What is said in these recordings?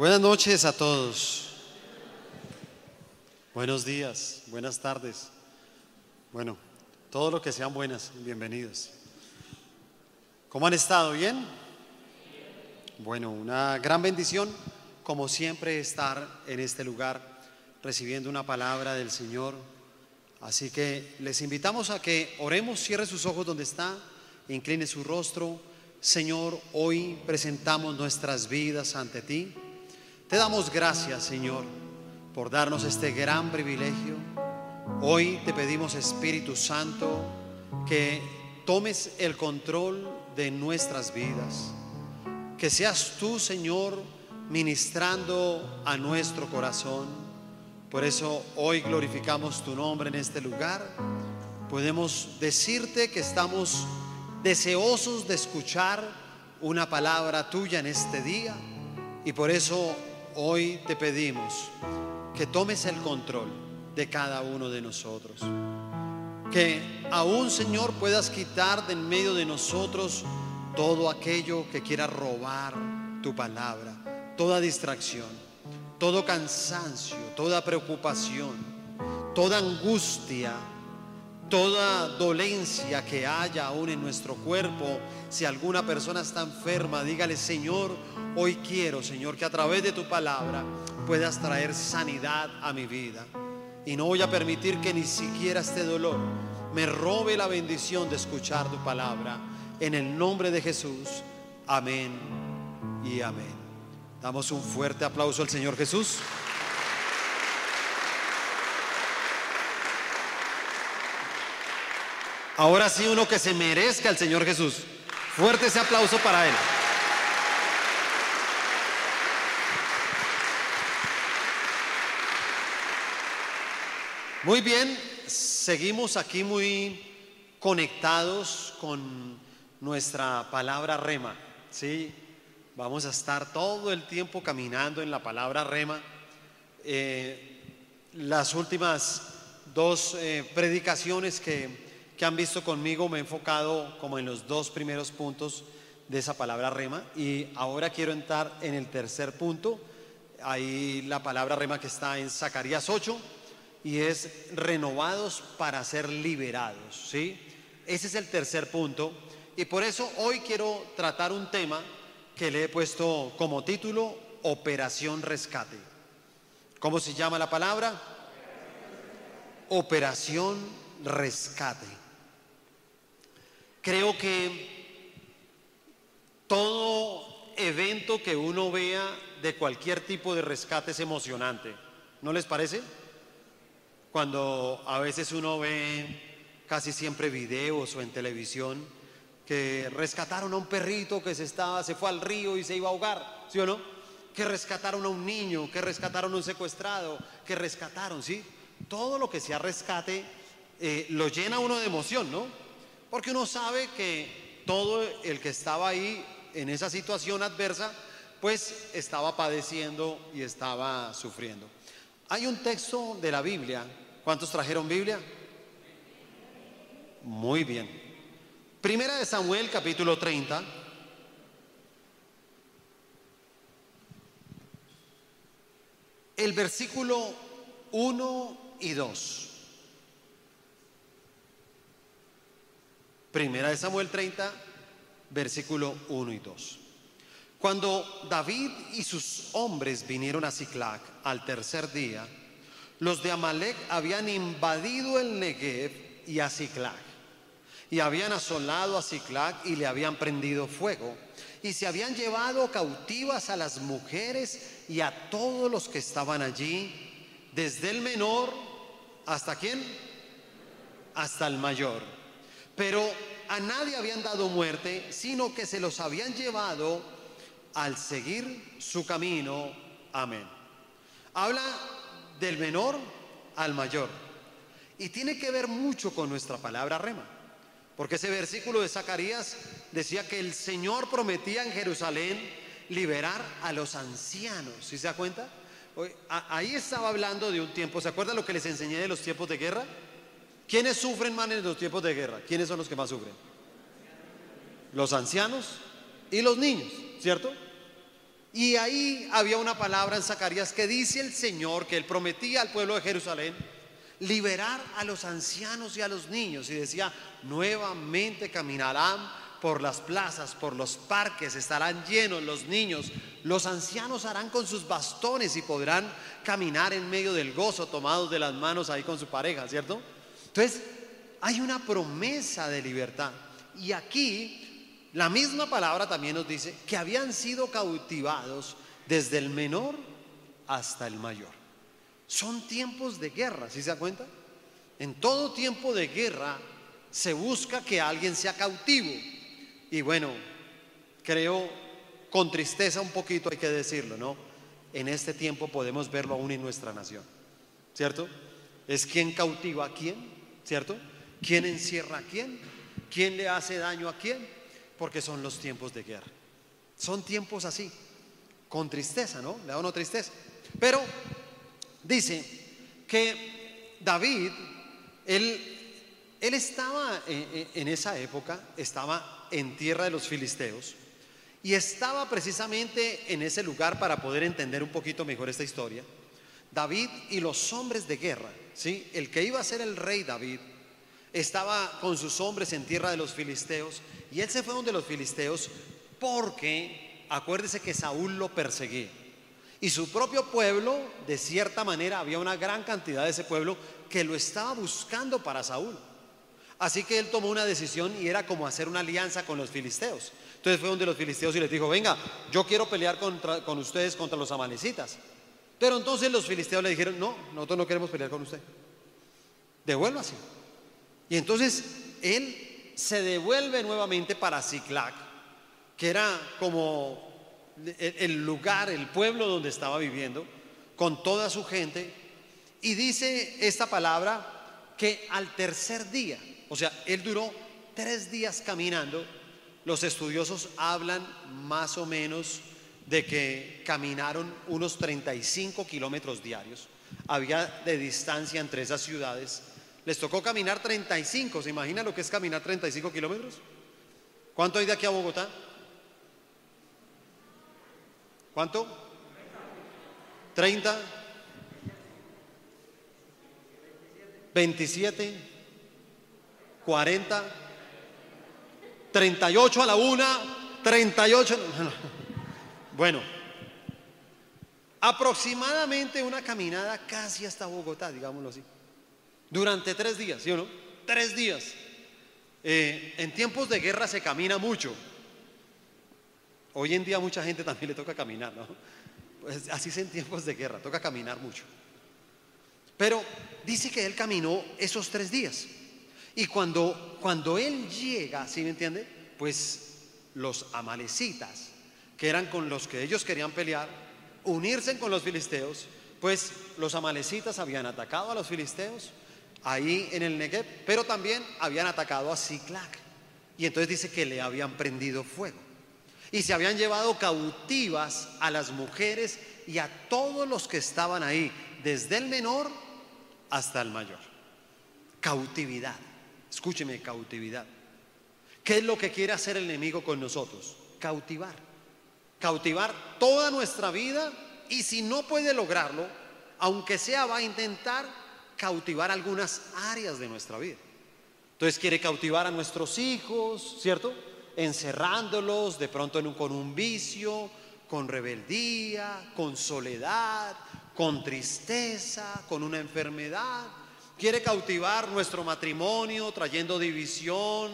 Buenas noches a todos. Buenos días, buenas tardes. Bueno, todo lo que sean buenas, bienvenidos. ¿Cómo han estado? ¿Bien? Bueno, una gran bendición, como siempre, estar en este lugar recibiendo una palabra del Señor. Así que les invitamos a que oremos, cierre sus ojos donde está, incline su rostro. Señor, hoy presentamos nuestras vidas ante ti. Te damos gracias, Señor, por darnos este gran privilegio. Hoy te pedimos, Espíritu Santo, que tomes el control de nuestras vidas. Que seas tú, Señor, ministrando a nuestro corazón. Por eso hoy glorificamos tu nombre en este lugar. Podemos decirte que estamos deseosos de escuchar una palabra tuya en este día. Y por eso hoy te pedimos que tomes el control de cada uno de nosotros. Que aún, Señor, puedas quitar de en medio de nosotros todo aquello que quiera robar tu palabra, toda distracción, todo cansancio, toda preocupación, toda angustia, toda dolencia que haya aún en nuestro cuerpo. Si alguna persona está enferma, dígale, Señor, Hoy quiero, Señor, que a través de tu palabra puedas traer sanidad a mi vida. Y no voy a permitir que ni siquiera este dolor me robe la bendición de escuchar tu palabra. En el nombre de Jesús. Amén y amén. Damos un fuerte aplauso al Señor Jesús. Ahora sí uno que se merezca al Señor Jesús. Fuerte ese aplauso para Él. Muy bien, seguimos aquí muy conectados con nuestra palabra rema, ¿sí? Vamos a estar todo el tiempo caminando en la palabra rema. Eh, las últimas dos eh, predicaciones que, que han visto conmigo me he enfocado como en los dos primeros puntos de esa palabra rema y ahora quiero entrar en el tercer punto, ahí la palabra rema que está en Zacarías 8 y es renovados para ser liberados, ¿sí? Ese es el tercer punto y por eso hoy quiero tratar un tema que le he puesto como título Operación Rescate. ¿Cómo se llama la palabra? Operación Rescate. Creo que todo evento que uno vea de cualquier tipo de rescate es emocionante. ¿No les parece? cuando a veces uno ve casi siempre videos o en televisión que rescataron a un perrito que se estaba, se fue al río y se iba a ahogar, ¿sí o no? Que rescataron a un niño, que rescataron a un secuestrado, que rescataron, ¿sí? Todo lo que sea rescate eh, lo llena uno de emoción, ¿no? Porque uno sabe que todo el que estaba ahí en esa situación adversa, pues estaba padeciendo y estaba sufriendo. Hay un texto de la Biblia ¿Cuántos trajeron Biblia? Muy bien. Primera de Samuel, capítulo 30. El versículo 1 y 2. Primera de Samuel 30, versículo 1 y 2. Cuando David y sus hombres vinieron a Ciclac al tercer día, los de Amalek habían invadido el Negev y a Ciclac, y habían asolado a Ciclac y le habían prendido fuego, y se habían llevado cautivas a las mujeres y a todos los que estaban allí, desde el menor hasta quién? Hasta el mayor. Pero a nadie habían dado muerte, sino que se los habían llevado al seguir su camino. Amén. Habla del menor al mayor. Y tiene que ver mucho con nuestra palabra rema. Porque ese versículo de Zacarías decía que el Señor prometía en Jerusalén liberar a los ancianos. ¿Sí se da cuenta? Ahí estaba hablando de un tiempo. ¿Se acuerdan lo que les enseñé de los tiempos de guerra? ¿Quiénes sufren más en los tiempos de guerra? ¿Quiénes son los que más sufren? Los ancianos y los niños, ¿cierto? Y ahí había una palabra en Zacarías que dice el Señor que él prometía al pueblo de Jerusalén liberar a los ancianos y a los niños. Y decía, nuevamente caminarán por las plazas, por los parques, estarán llenos los niños. Los ancianos harán con sus bastones y podrán caminar en medio del gozo, tomados de las manos ahí con su pareja, ¿cierto? Entonces, hay una promesa de libertad. Y aquí, la misma palabra también nos dice que habían sido cautivados desde el menor hasta el mayor. Son tiempos de guerra, ¿sí se da cuenta? En todo tiempo de guerra se busca que alguien sea cautivo. Y bueno, creo con tristeza un poquito hay que decirlo, ¿no? En este tiempo podemos verlo aún en nuestra nación, ¿cierto? Es quien cautiva a quién, ¿cierto? ¿Quién encierra a quién? ¿Quién le hace daño a quién? Porque son los tiempos de guerra. Son tiempos así, con tristeza, ¿no? Le da uno tristeza. Pero dice que David, él, él estaba en, esa época, estaba en tierra de los filisteos y estaba precisamente en ese lugar para poder entender un poquito mejor esta historia. David y los hombres de guerra, ¿sí? El que iba a ser el rey David estaba con sus hombres en tierra de los filisteos y él se fue donde los filisteos porque acuérdese que Saúl lo perseguía. Y su propio pueblo, de cierta manera, había una gran cantidad de ese pueblo que lo estaba buscando para Saúl. Así que él tomó una decisión y era como hacer una alianza con los filisteos. Entonces fue donde los filisteos y les dijo, venga, yo quiero pelear contra, con ustedes contra los amalecitas. Pero entonces los filisteos le dijeron, no, nosotros no queremos pelear con usted. Devuélvase. Y entonces él se devuelve nuevamente para Ziklag, que era como el lugar, el pueblo donde estaba viviendo, con toda su gente, y dice esta palabra que al tercer día, o sea, él duró tres días caminando, los estudiosos hablan más o menos de que caminaron unos 35 kilómetros diarios, había de distancia entre esas ciudades, les tocó caminar 35, ¿se imagina lo que es caminar 35 kilómetros? ¿Cuánto hay de aquí a Bogotá? ¿Cuánto? 30. 27. 40. 38 a la una. 38. Bueno, aproximadamente una caminada casi hasta Bogotá, digámoslo así. Durante tres días, ¿sí o no? Tres días. Eh, en tiempos de guerra se camina mucho. Hoy en día mucha gente también le toca caminar, ¿no? Pues así es en tiempos de guerra, toca caminar mucho. Pero dice que él caminó esos tres días. Y cuando, cuando él llega, ¿sí me entiende? Pues los amalecitas, que eran con los que ellos querían pelear, unirse con los filisteos, pues los amalecitas habían atacado a los filisteos ahí en el Negev, pero también habían atacado a Ziklag. Y entonces dice que le habían prendido fuego y se habían llevado cautivas a las mujeres y a todos los que estaban ahí, desde el menor hasta el mayor. Cautividad. Escúcheme, cautividad. ¿Qué es lo que quiere hacer el enemigo con nosotros? Cautivar. Cautivar toda nuestra vida y si no puede lograrlo, aunque sea, va a intentar cautivar algunas áreas de nuestra vida. Entonces quiere cautivar a nuestros hijos, ¿cierto? encerrándolos de pronto con un vicio, con rebeldía, con soledad, con tristeza, con una enfermedad. Quiere cautivar nuestro matrimonio trayendo división,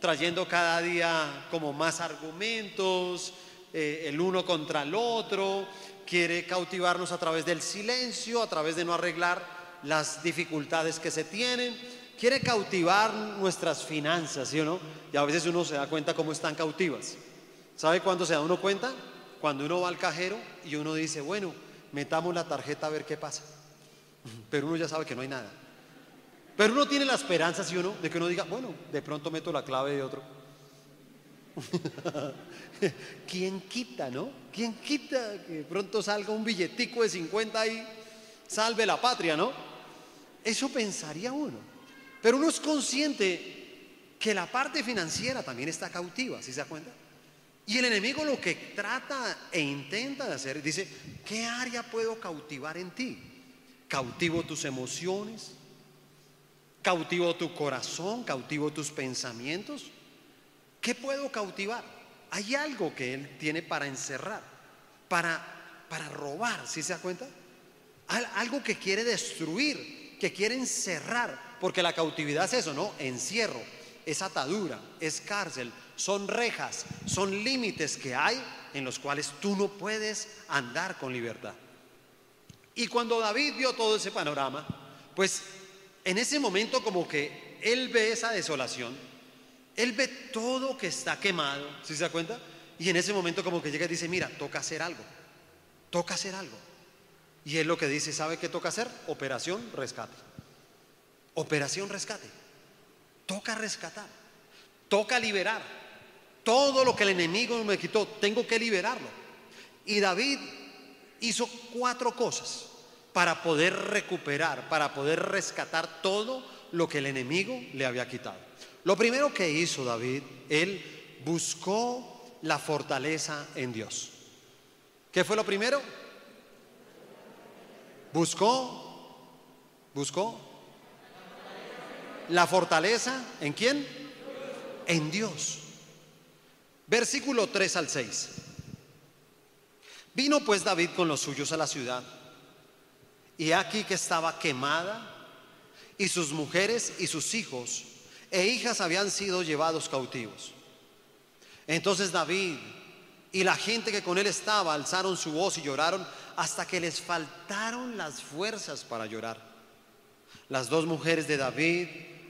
trayendo cada día como más argumentos, eh, el uno contra el otro. Quiere cautivarnos a través del silencio, a través de no arreglar las dificultades que se tienen quiere cautivar nuestras finanzas, ¿sí o no? Y a veces uno se da cuenta cómo están cautivas. ¿Sabe cuándo se da uno cuenta? Cuando uno va al cajero y uno dice, bueno, metamos la tarjeta a ver qué pasa. Pero uno ya sabe que no hay nada. Pero uno tiene la esperanza, ¿sí o no? De que uno diga, bueno, de pronto meto la clave de otro. ¿Quién quita, no? ¿Quién quita que pronto salga un billetico de 50 y salve la patria, no? Eso pensaría uno. Pero uno es consciente que la parte financiera también está cautiva, ¿sí se da cuenta? Y el enemigo lo que trata e intenta de hacer, dice, ¿qué área puedo cautivar en ti? Cautivo tus emociones, cautivo tu corazón, cautivo tus pensamientos. ¿Qué puedo cautivar? Hay algo que él tiene para encerrar, para, para robar, ¿sí se da cuenta? Algo que quiere destruir, que quiere encerrar, porque la cautividad es eso, ¿no? Encierro, es atadura, es cárcel, son rejas, son límites que hay en los cuales tú no puedes andar con libertad. Y cuando David vio todo ese panorama, pues en ese momento como que él ve esa desolación, él ve todo que está quemado, ¿sí se da cuenta? Y en ese momento como que llega y dice, mira, toca hacer algo, toca hacer algo. Y él lo que dice, ¿sabe qué toca hacer? Operación rescate. Operación rescate. Toca rescatar, toca liberar. Todo lo que el enemigo me quitó, tengo que liberarlo. Y David hizo cuatro cosas para poder recuperar, para poder rescatar todo lo que el enemigo le había quitado. Lo primero que hizo David, él buscó la fortaleza en Dios. ¿Qué fue lo primero? Buscó, buscó la fortaleza en quién? En Dios. Versículo 3 al 6. Vino pues David con los suyos a la ciudad, y aquí que estaba quemada, y sus mujeres y sus hijos e hijas habían sido llevados cautivos. Entonces David y la gente que con él estaba alzaron su voz y lloraron hasta que les faltaron las fuerzas para llorar. Las dos mujeres de David,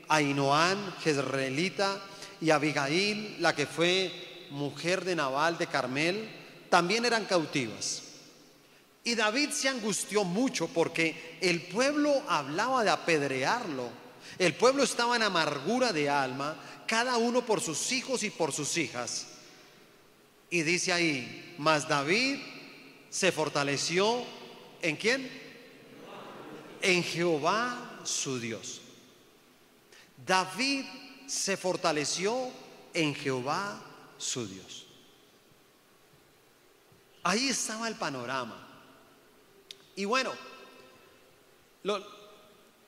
Ainoán, Jezreelita, y Abigail, la que fue mujer de Nabal de Carmel, también eran cautivas. Y David se angustió mucho porque el pueblo hablaba de apedrearlo. El pueblo estaba en amargura de alma, cada uno por sus hijos y por sus hijas. Y dice ahí, mas David se fortaleció en quién? En Jehová su Dios. David se fortaleció en Jehová su Dios. Ahí estaba el panorama. Y bueno,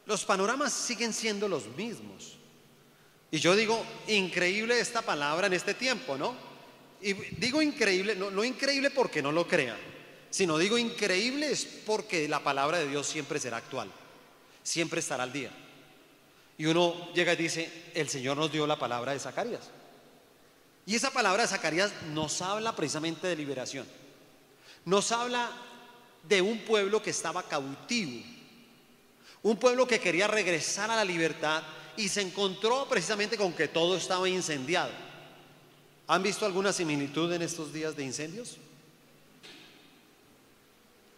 los panoramas siguen siendo los mismos. Y yo digo, increíble esta palabra en este tiempo, ¿no? Y digo increíble, no, increíble porque no lo crean, sino digo increíble es porque la palabra de Dios siempre será actual, siempre estará al día. Y uno llega y dice, el Señor nos dio la palabra de Zacarías. Y esa palabra de Zacarías nos habla precisamente de liberación. Nos habla de un pueblo que estaba cautivo. Un pueblo que quería regresar a la libertad y se encontró precisamente con que todo estaba incendiado. ¿Han visto alguna similitud en estos días de incendios?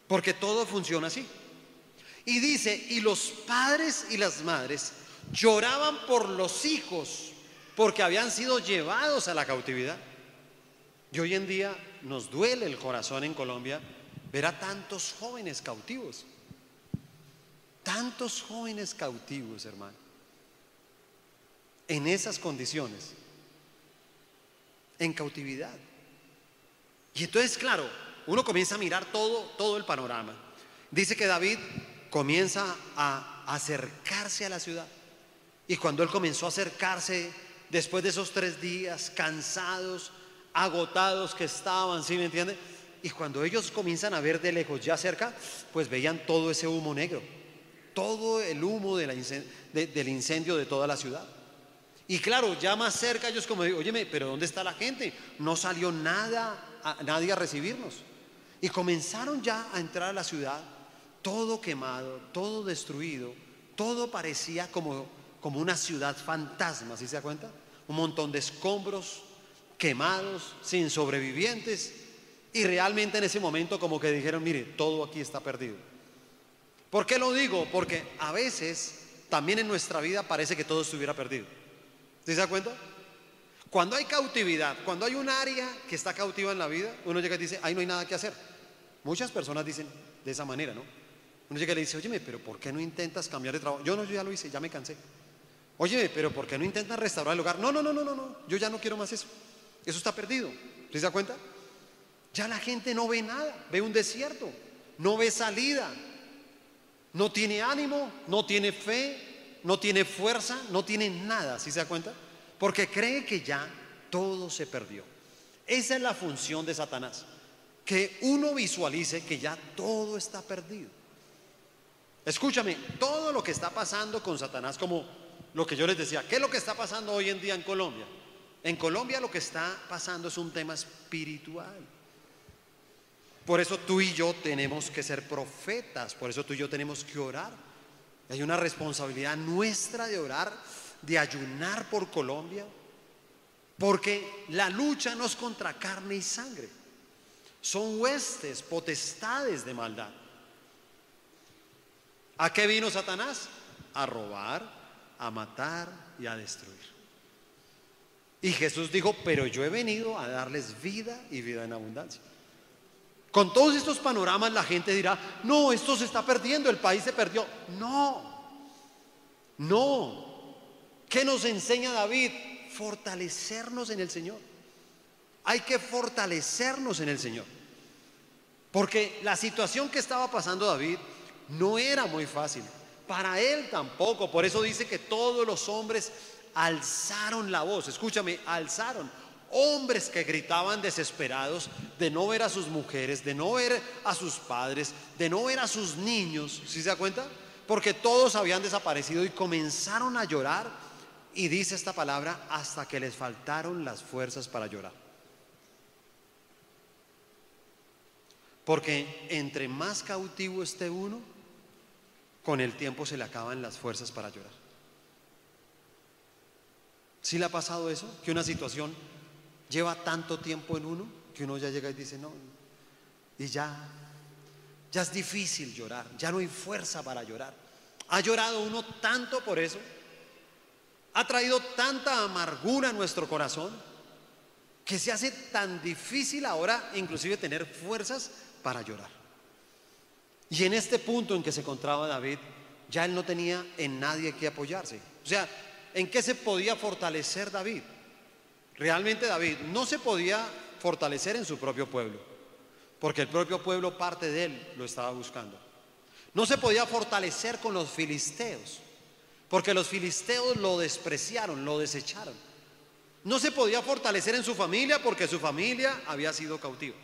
Porque todo funciona así. Y dice, y los padres y las madres lloraban por los hijos porque habían sido llevados a la cautividad. Y hoy en día nos duele el corazón en Colombia ver a tantos jóvenes cautivos. Tantos jóvenes cautivos, hermano. En esas condiciones. En cautividad. Y entonces, claro, uno comienza a mirar todo, todo el panorama. Dice que David comienza a acercarse a la ciudad. Y cuando él comenzó a acercarse, después de esos tres días, cansados, agotados que estaban, ¿sí me entiende? Y cuando ellos comienzan a ver de lejos, ya cerca, pues veían todo ese humo negro, todo el humo del incendio de toda la ciudad. Y claro, ya más cerca ellos como, óyeme, pero ¿dónde está la gente? No salió nada, nadie a recibirnos. Y comenzaron ya a entrar a la ciudad, todo quemado, todo destruido, todo parecía como como una ciudad fantasma, ¿sí se da cuenta? Un montón de escombros quemados, sin sobrevivientes. Y realmente en ese momento como que dijeron, mire, todo aquí está perdido. ¿Por qué lo digo? Porque a veces también en nuestra vida parece que todo estuviera perdido. ¿Sí se da cuenta? Cuando hay cautividad, cuando hay un área que está cautiva en la vida, uno llega y dice, ahí no hay nada que hacer. Muchas personas dicen de esa manera, ¿no? Uno llega y le dice, oye, pero ¿por qué no intentas cambiar de trabajo? Yo no, yo ya lo hice, ya me cansé. Oye, pero ¿por qué no intentas restaurar el hogar? No, no, no, no, no, no. Yo ya no quiero más eso. Eso está perdido. ¿Sí se da cuenta? Ya la gente no ve nada, ve un desierto, no ve salida, no tiene ánimo, no tiene fe, no tiene fuerza, no tiene nada, ¿sí se da cuenta? Porque cree que ya todo se perdió. Esa es la función de Satanás, que uno visualice que ya todo está perdido. Escúchame, todo lo que está pasando con Satanás, como lo que yo les decía, ¿qué es lo que está pasando hoy en día en Colombia? En Colombia lo que está pasando es un tema espiritual. Por eso tú y yo tenemos que ser profetas, por eso tú y yo tenemos que orar. Hay una responsabilidad nuestra de orar, de ayunar por Colombia, porque la lucha no es contra carne y sangre, son huestes, potestades de maldad. ¿A qué vino Satanás? A robar, a matar y a destruir. Y Jesús dijo, pero yo he venido a darles vida y vida en abundancia. Con todos estos panoramas la gente dirá, no, esto se está perdiendo, el país se perdió. No, no. ¿Qué nos enseña David? Fortalecernos en el Señor. Hay que fortalecernos en el Señor. Porque la situación que estaba pasando David no era muy fácil. Para él tampoco. Por eso dice que todos los hombres alzaron la voz. Escúchame, alzaron. Hombres que gritaban desesperados de no ver a sus mujeres, de no ver a sus padres, de no ver a sus niños. ¿Sí se da cuenta? Porque todos habían desaparecido y comenzaron a llorar. Y dice esta palabra hasta que les faltaron las fuerzas para llorar. Porque entre más cautivo esté uno, con el tiempo se le acaban las fuerzas para llorar. ¿Sí le ha pasado eso? Que una situación lleva tanto tiempo en uno que uno ya llega y dice, no, y ya, ya es difícil llorar, ya no hay fuerza para llorar. Ha llorado uno tanto por eso, ha traído tanta amargura a nuestro corazón, que se hace tan difícil ahora inclusive tener fuerzas para llorar. Y en este punto en que se encontraba David, ya él no tenía en nadie que apoyarse. O sea, ¿en qué se podía fortalecer David? Realmente David no se podía fortalecer en su propio pueblo, porque el propio pueblo, parte de él, lo estaba buscando. No se podía fortalecer con los filisteos, porque los filisteos lo despreciaron, lo desecharon. No se podía fortalecer en su familia porque su familia había sido cautiva.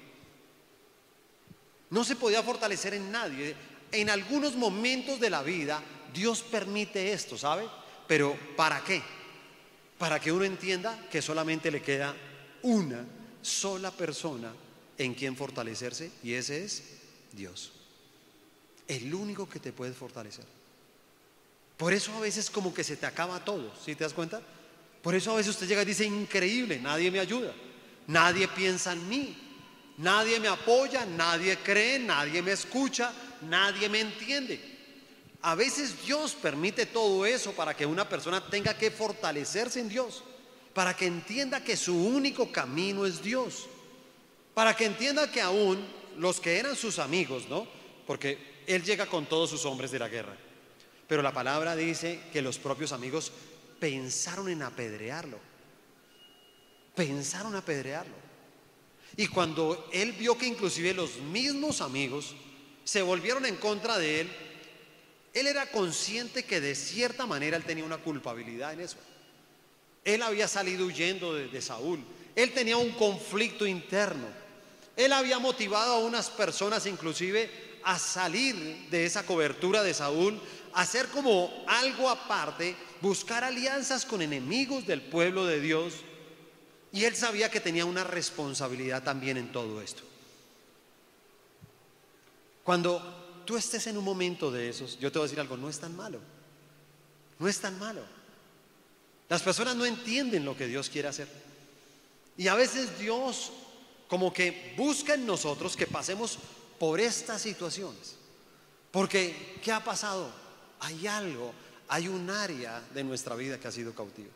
No se podía fortalecer en nadie. En algunos momentos de la vida Dios permite esto, ¿sabe? Pero ¿para qué? Para que uno entienda que solamente le queda una sola persona en quien fortalecerse y ese es Dios. El único que te puede fortalecer. Por eso a veces como que se te acaba todo, ¿sí te das cuenta? Por eso a veces usted llega y dice, increíble, nadie me ayuda, nadie piensa en mí, Nadie me apoya, nadie cree, nadie me escucha, nadie me entiende. A veces Dios permite todo eso para que una persona tenga que fortalecerse en Dios, para que entienda que su único camino es Dios, para que entienda que aún los que eran sus amigos, ¿no? Porque Él llega con todos sus hombres de la guerra, pero la palabra dice que los propios amigos pensaron en apedrearlo, pensaron apedrearlo. Y cuando él vio que inclusive los mismos amigos se volvieron en contra de él, él era consciente que de cierta manera él tenía una culpabilidad en eso. Él había salido huyendo de, Saúl. Él tenía un conflicto interno. Él había motivado a unas personas inclusive a salir de esa cobertura de Saúl, a hacer como algo aparte, buscar alianzas con enemigos del pueblo de Dios y él sabía que tenía una responsabilidad también en todo esto. Cuando tú estés en un momento de esos, yo te voy a decir algo, no es tan malo. No es tan malo. Las personas no entienden lo que Dios quiere hacer. Y a veces Dios como que busca en nosotros que pasemos por estas situaciones. Porque, ¿qué ha pasado? Hay algo, hay un área de nuestra vida que ha sido cautiva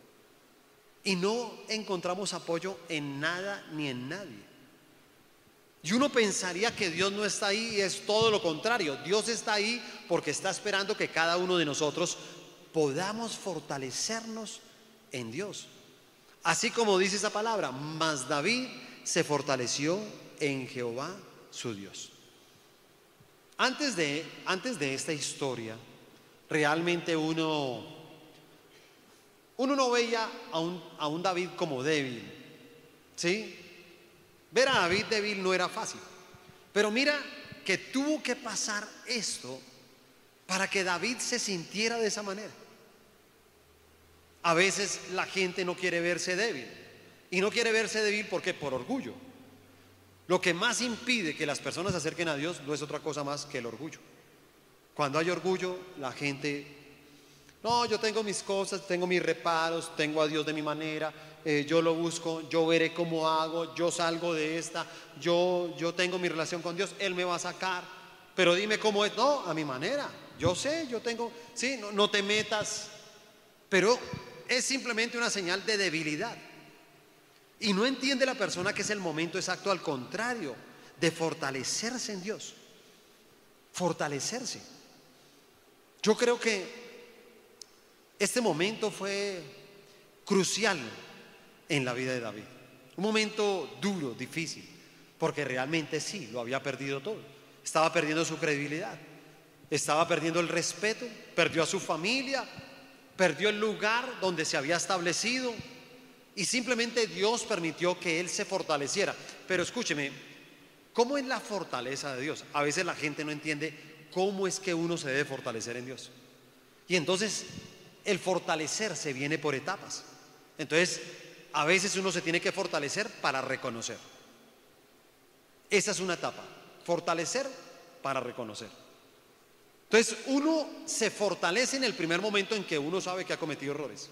y no encontramos apoyo en nada ni en nadie. Y uno pensaría que Dios no está ahí y es todo lo contrario. Dios está ahí porque está esperando que cada uno de nosotros podamos fortalecernos en Dios. Así como dice esa palabra, mas David se fortaleció en Jehová su Dios. Antes de, antes de esta historia, realmente uno, uno no veía a un, a un David como débil. ¿Sí? Ver a David débil no era fácil. Pero mira que tuvo que pasar esto para que David se sintiera de esa manera. A veces la gente no quiere verse débil. Y no quiere verse débil porque por orgullo. Lo que más impide que las personas se acerquen a Dios no es otra cosa más que el orgullo. Cuando hay orgullo, la gente, no, yo tengo mis cosas, tengo mis reparos, tengo a Dios de mi manera, eh, yo lo busco, yo veré cómo hago, yo salgo de esta, yo, yo tengo mi relación con Dios, Él me va a sacar, pero dime cómo es, no, a mi manera, yo sé, yo tengo, sí, no, no te metas, pero es simplemente una señal de debilidad. Y no entiende la persona que es el momento exacto, al contrario, de fortalecerse en Dios. Fortalecerse. Yo creo que este momento fue crucial en la vida de David. Un momento duro, difícil, porque realmente sí, lo había perdido todo. Estaba perdiendo su credibilidad, estaba perdiendo el respeto, perdió a su familia, perdió el lugar donde se había establecido, y simplemente Dios permitió que él se fortaleciera. Pero escúcheme, ¿cómo es la fortaleza de Dios? A veces la gente no entiende cómo es que uno se debe fortalecer en Dios. Y entonces el fortalecerse viene por etapas. Entonces, a veces uno se tiene que fortalecer para reconocer. Esa es una etapa. Fortalecer para reconocer. Entonces, uno se fortalece en el primer momento en que uno sabe que ha cometido errores.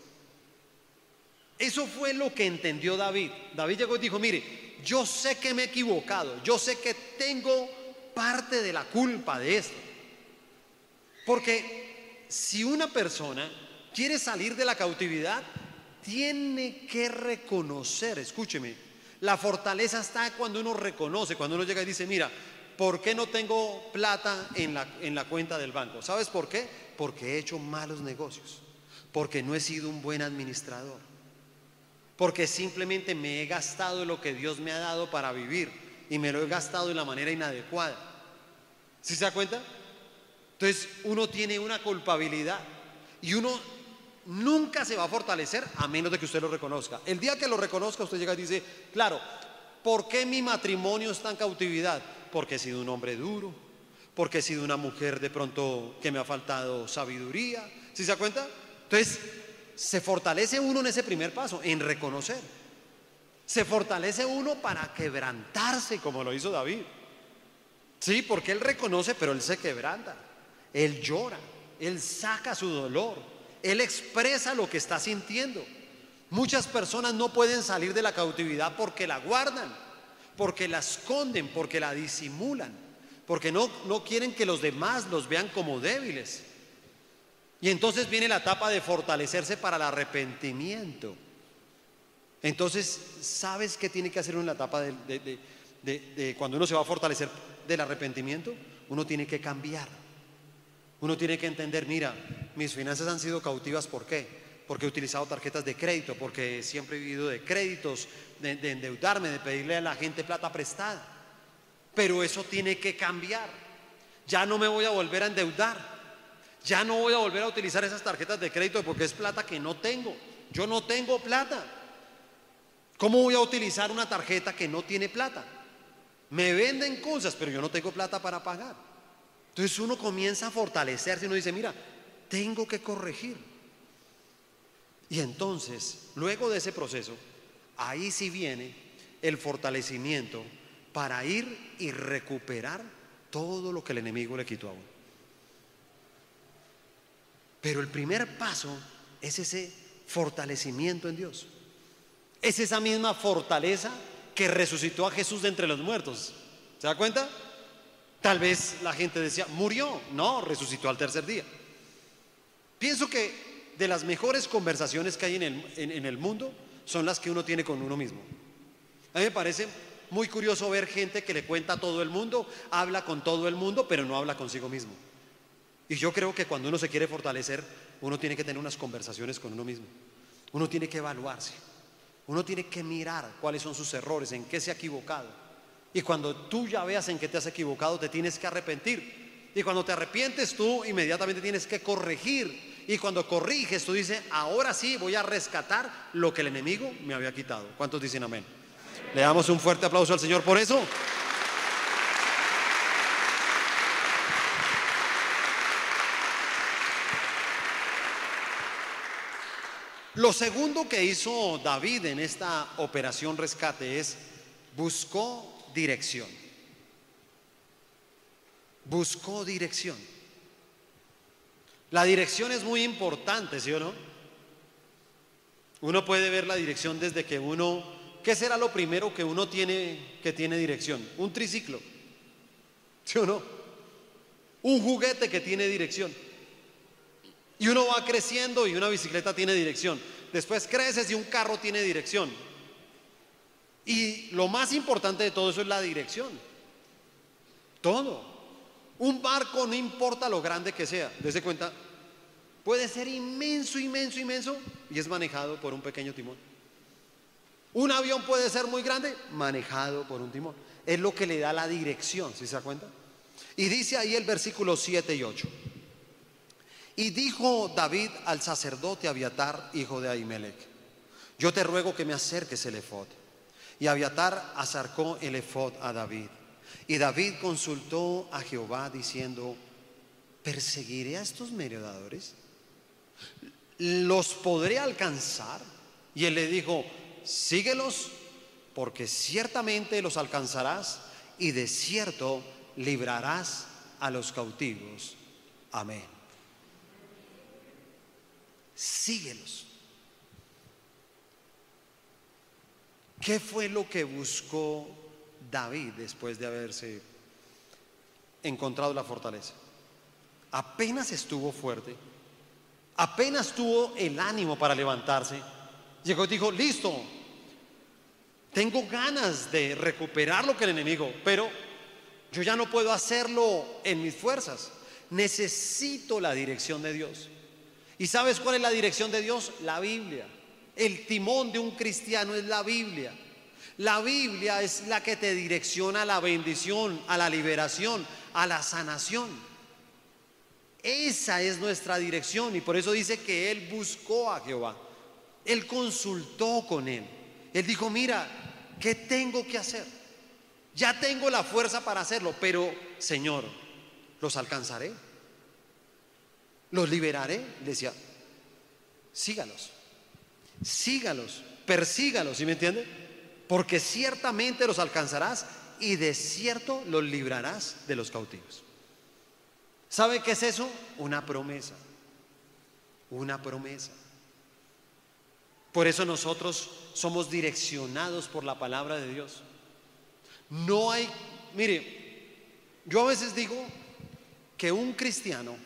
Eso fue lo que entendió David. David llegó y dijo, mire, yo sé que me he equivocado, yo sé que tengo parte de la culpa de esto. Porque si una persona quiere salir de la cautividad, tiene que reconocer, escúcheme, la fortaleza está cuando uno reconoce, cuando uno llega y dice, mira, ¿por qué no tengo plata en la, en la cuenta del banco? ¿Sabes por qué? Porque he hecho malos negocios, porque no he sido un buen administrador porque simplemente me he gastado lo que Dios me ha dado para vivir y me lo he gastado de la manera inadecuada. ¿Sí se da cuenta? Entonces uno tiene una culpabilidad y uno nunca se va a fortalecer a menos de que usted lo reconozca. El día que lo reconozca usted llega y dice, claro, ¿por qué mi matrimonio está en cautividad? Porque he sido un hombre duro, porque he sido una mujer de pronto que me ha faltado sabiduría. ¿Sí se da cuenta? Entonces se fortalece uno en ese primer paso, en reconocer. Se fortalece uno para quebrantarse, como lo hizo David. Sí, porque él reconoce, pero él se quebranta. Él llora, él saca su dolor, él expresa lo que está sintiendo. Muchas personas no pueden salir de la cautividad porque la guardan, porque la esconden, porque la disimulan, porque no, no quieren que los demás los vean como débiles. Y entonces viene la etapa de fortalecerse para el arrepentimiento. Entonces, ¿sabes qué tiene que hacer en la etapa de, cuando uno se va a fortalecer del arrepentimiento? Uno tiene que cambiar. Uno tiene que entender, mira, mis finanzas han sido cautivas, ¿por qué? Porque he utilizado tarjetas de crédito, porque siempre he vivido de créditos, de, de endeudarme, de pedirle a la gente plata prestada. Pero eso tiene que cambiar. Ya no me voy a volver a endeudar. Ya no voy a volver a utilizar esas tarjetas de crédito porque es plata que no tengo. Yo no tengo plata. ¿Cómo voy a utilizar una tarjeta que no tiene plata? Me venden cosas, pero yo no tengo plata para pagar. Entonces uno comienza a fortalecerse y uno dice, mira, tengo que corregir. Y entonces, luego de ese proceso, ahí sí viene el fortalecimiento para ir y recuperar todo lo que el enemigo le quitó a uno. Pero el primer paso es ese fortalecimiento en Dios. Es esa misma fortaleza que resucitó a Jesús de entre los muertos. ¿Se da cuenta? Tal vez la gente decía, murió. No, resucitó al tercer día. Pienso que de las mejores conversaciones que hay en el, en el mundo son las que uno tiene con uno mismo. A mí me parece muy curioso ver gente que le cuenta a todo el mundo, habla con todo el mundo, pero no habla consigo mismo. Y yo creo que cuando uno se quiere fortalecer, uno tiene que tener unas conversaciones con uno mismo. Uno tiene que evaluarse. Uno tiene que mirar cuáles son sus errores, en qué se ha equivocado. Y cuando tú ya veas en qué te has equivocado, te tienes que arrepentir. Y cuando te arrepientes, tú inmediatamente tienes que corregir. Y cuando corriges, tú dices, ahora sí voy a rescatar lo que el enemigo me había quitado. ¿Cuántos dicen amén? Le damos un fuerte aplauso al Señor por eso. Lo segundo que hizo David en esta operación rescate es buscó dirección. Buscó dirección. La dirección es muy importante, ¿sí o no? Uno puede ver la dirección desde que uno, ¿qué será lo primero que uno tiene que tiene dirección? Un triciclo, ¿sí o no? Un juguete que tiene dirección. Y uno va creciendo y una bicicleta tiene dirección. Después creces y un carro tiene dirección. Y lo más importante de todo eso es la dirección. Todo. Un barco, no importa lo grande que sea, desde cuenta, puede ser inmenso, inmenso, inmenso y es manejado por un pequeño timón. Un avión puede ser muy grande, manejado por un timón. Es lo que le da la dirección, ¿sí se da cuenta? Y dice ahí el versículo 7 y 8. Y dijo David al sacerdote Abiatar, hijo de Ahimelech, yo te ruego que me acerques el efod. Y Abiatar acercó el efod a David. Y David consultó a Jehová diciendo, ¿perseguiré a estos merodeadores? ¿Los podré alcanzar? Y él le dijo, síguelos, porque ciertamente los alcanzarás y de cierto librarás a los cautivos. Amén síguelos. ¿Qué fue lo que buscó David después de haberse encontrado la fortaleza? Apenas estuvo fuerte, apenas tuvo el ánimo para levantarse, llegó y dijo, listo, tengo ganas de recuperar lo que el enemigo, pero yo ya no puedo hacerlo en mis fuerzas, necesito la dirección de Dios. ¿Y sabes cuál es la dirección de Dios? La Biblia. El timón de un cristiano es la Biblia. La Biblia es la que te direcciona a la bendición, a la liberación, a la sanación. Esa es nuestra dirección y por eso dice que Él buscó a Jehová. Él consultó con Él. Él dijo, mira, ¿qué tengo que hacer? Ya tengo la fuerza para hacerlo, pero Señor, ¿los alcanzaré? los liberaré. decía, sígalos, sígalos, persígalos, ¿sí me entiende? Porque ciertamente los alcanzarás y de cierto los librarás de los cautivos. ¿Sabe qué es eso? Una promesa. Una promesa. Por eso nosotros somos direccionados por la palabra de Dios. No hay, mire, yo a veces digo que un cristiano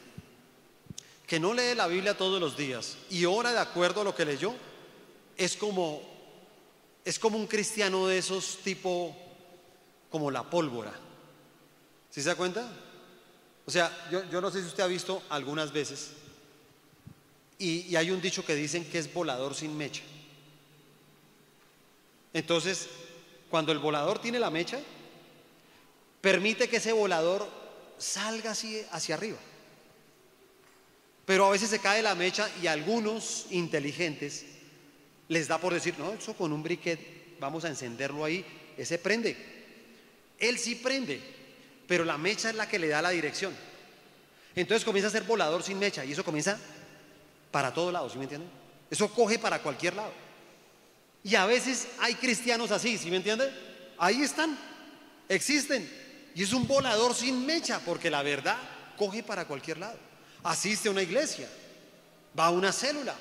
que no lee la Biblia todos los días y ora de acuerdo a lo que leyó, es como, es como un cristiano de esos tipo, como la pólvora. ¿Sí se da cuenta? O sea, yo, no sé si usted ha visto algunas veces, y, y hay un dicho que dicen que es volador sin mecha. Entonces, cuando el volador tiene la mecha, permite que ese volador salga así hacia arriba. Pero a veces se cae la mecha y algunos inteligentes les da por decir, no, eso con un briquet vamos a encenderlo ahí, ese prende. Él sí prende, pero la mecha es la que le da la dirección. Entonces comienza a ser volador sin mecha y eso comienza para todos lados, ¿sí me entienden? Eso coge para cualquier lado. Y a veces hay cristianos así, ¿sí me entienden? Ahí están, existen. Y es un volador sin mecha, porque la verdad coge para cualquier lado asiste a una iglesia, va a una célula,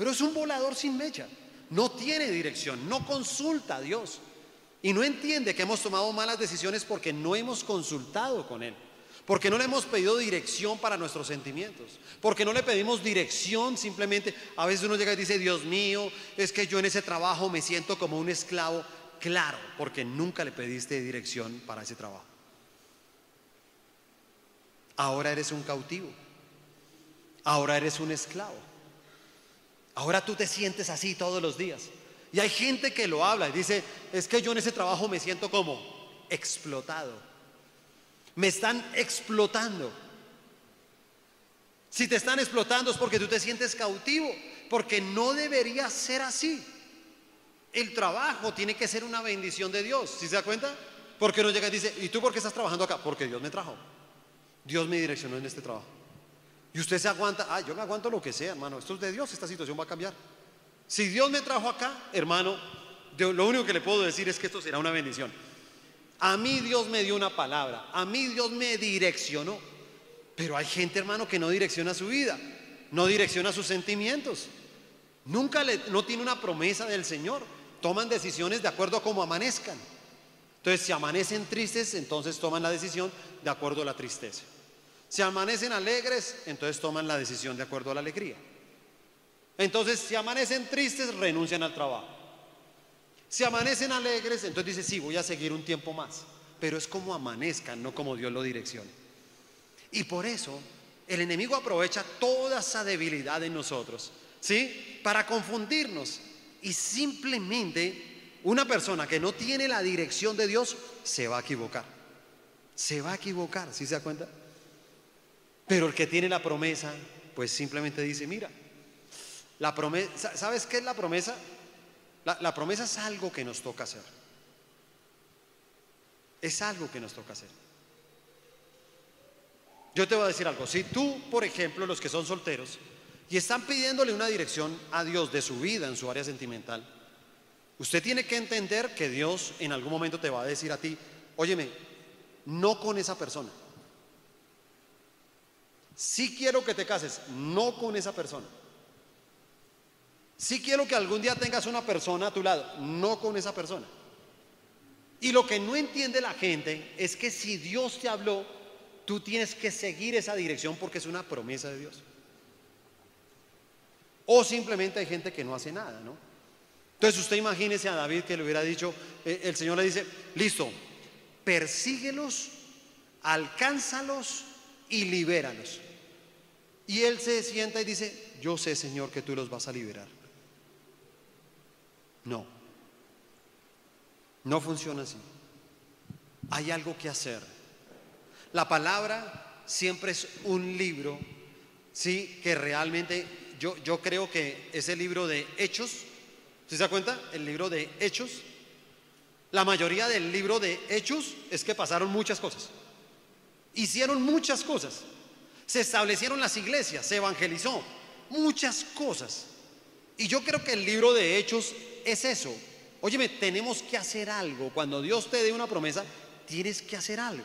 pero es un volador sin mecha, no tiene dirección, no consulta a Dios y no entiende que hemos tomado malas decisiones porque no hemos consultado con Él. Porque no le hemos pedido dirección para nuestros sentimientos. Porque no le pedimos dirección simplemente. A veces uno llega y dice, Dios mío, es que yo en ese trabajo me siento como un esclavo. Claro, porque nunca le pediste dirección para ese trabajo. Ahora eres un cautivo. Ahora eres un esclavo. Ahora tú te sientes así todos los días. Y hay gente que lo habla y dice, es que yo en ese trabajo me siento como explotado. Me están explotando. Si te están explotando es porque tú te sientes cautivo, porque no debería ser así. El trabajo tiene que ser una bendición de Dios, ¿sí se da cuenta? Porque uno llega y dice, ¿y tú por qué estás trabajando acá? Porque Dios me trajo. Dios me direccionó en este trabajo. Y usted se aguanta, ah, yo me aguanto lo que sea, hermano, esto es de Dios, esta situación va a cambiar. Si Dios me trajo acá, hermano, lo único que le puedo decir es que esto será una bendición. A mí Dios me dio una palabra, a mí Dios me direccionó. Pero hay gente, hermano, que no direcciona su vida, no direcciona sus sentimientos. Nunca le, no tiene una promesa del Señor. Toman decisiones de acuerdo a cómo amanezcan. Entonces, si amanecen tristes, entonces toman la decisión de acuerdo a la tristeza. Si amanecen alegres, entonces toman la decisión de acuerdo a la alegría. Entonces, si amanecen tristes, renuncian al trabajo. Si amanecen alegres, entonces dice, sí, voy a seguir un tiempo más. Pero es como amanezcan, no como Dios lo direcciona. Y por eso el enemigo aprovecha toda esa debilidad en nosotros, ¿sí? Para confundirnos. Y simplemente una persona que no tiene la dirección de Dios se va a equivocar. Se va a equivocar, ¿sí se da cuenta? Pero el que tiene la promesa, pues simplemente dice, mira, la promesa, ¿sabes qué es la promesa? La, la promesa es algo que nos toca hacer. Es algo que nos toca hacer. Yo te voy a decir algo. Si tú, por ejemplo, los que son solteros y están pidiéndole una dirección a Dios de su vida en su área sentimental, usted tiene que entender que Dios en algún momento te va a decir a ti, óyeme, no con esa persona. Si quiero que te cases, no con esa persona. Si quiero que algún día tengas una persona a tu lado, no con esa persona. Y lo que no entiende la gente es que si Dios te habló, tú tienes que seguir esa dirección porque es una promesa de Dios. O simplemente hay gente que no hace nada, ¿no? Entonces usted imagínese a David que le hubiera dicho, eh, el Señor le dice, listo, persíguelos, alcánzalos y libéralos. Y él se sienta y dice, yo sé Señor que tú los vas a liberar. No, no funciona así. Hay algo que hacer. La palabra siempre es un libro, sí, que realmente yo, yo creo que es el libro de Hechos. ¿Se da cuenta? El libro de Hechos. La mayoría del libro de Hechos es que pasaron muchas cosas. Hicieron muchas cosas se establecieron las iglesias, se evangelizó, muchas cosas. Y yo creo que el libro de Hechos es eso. Óyeme, tenemos que hacer algo. Cuando Dios te dé una promesa, tienes que hacer algo.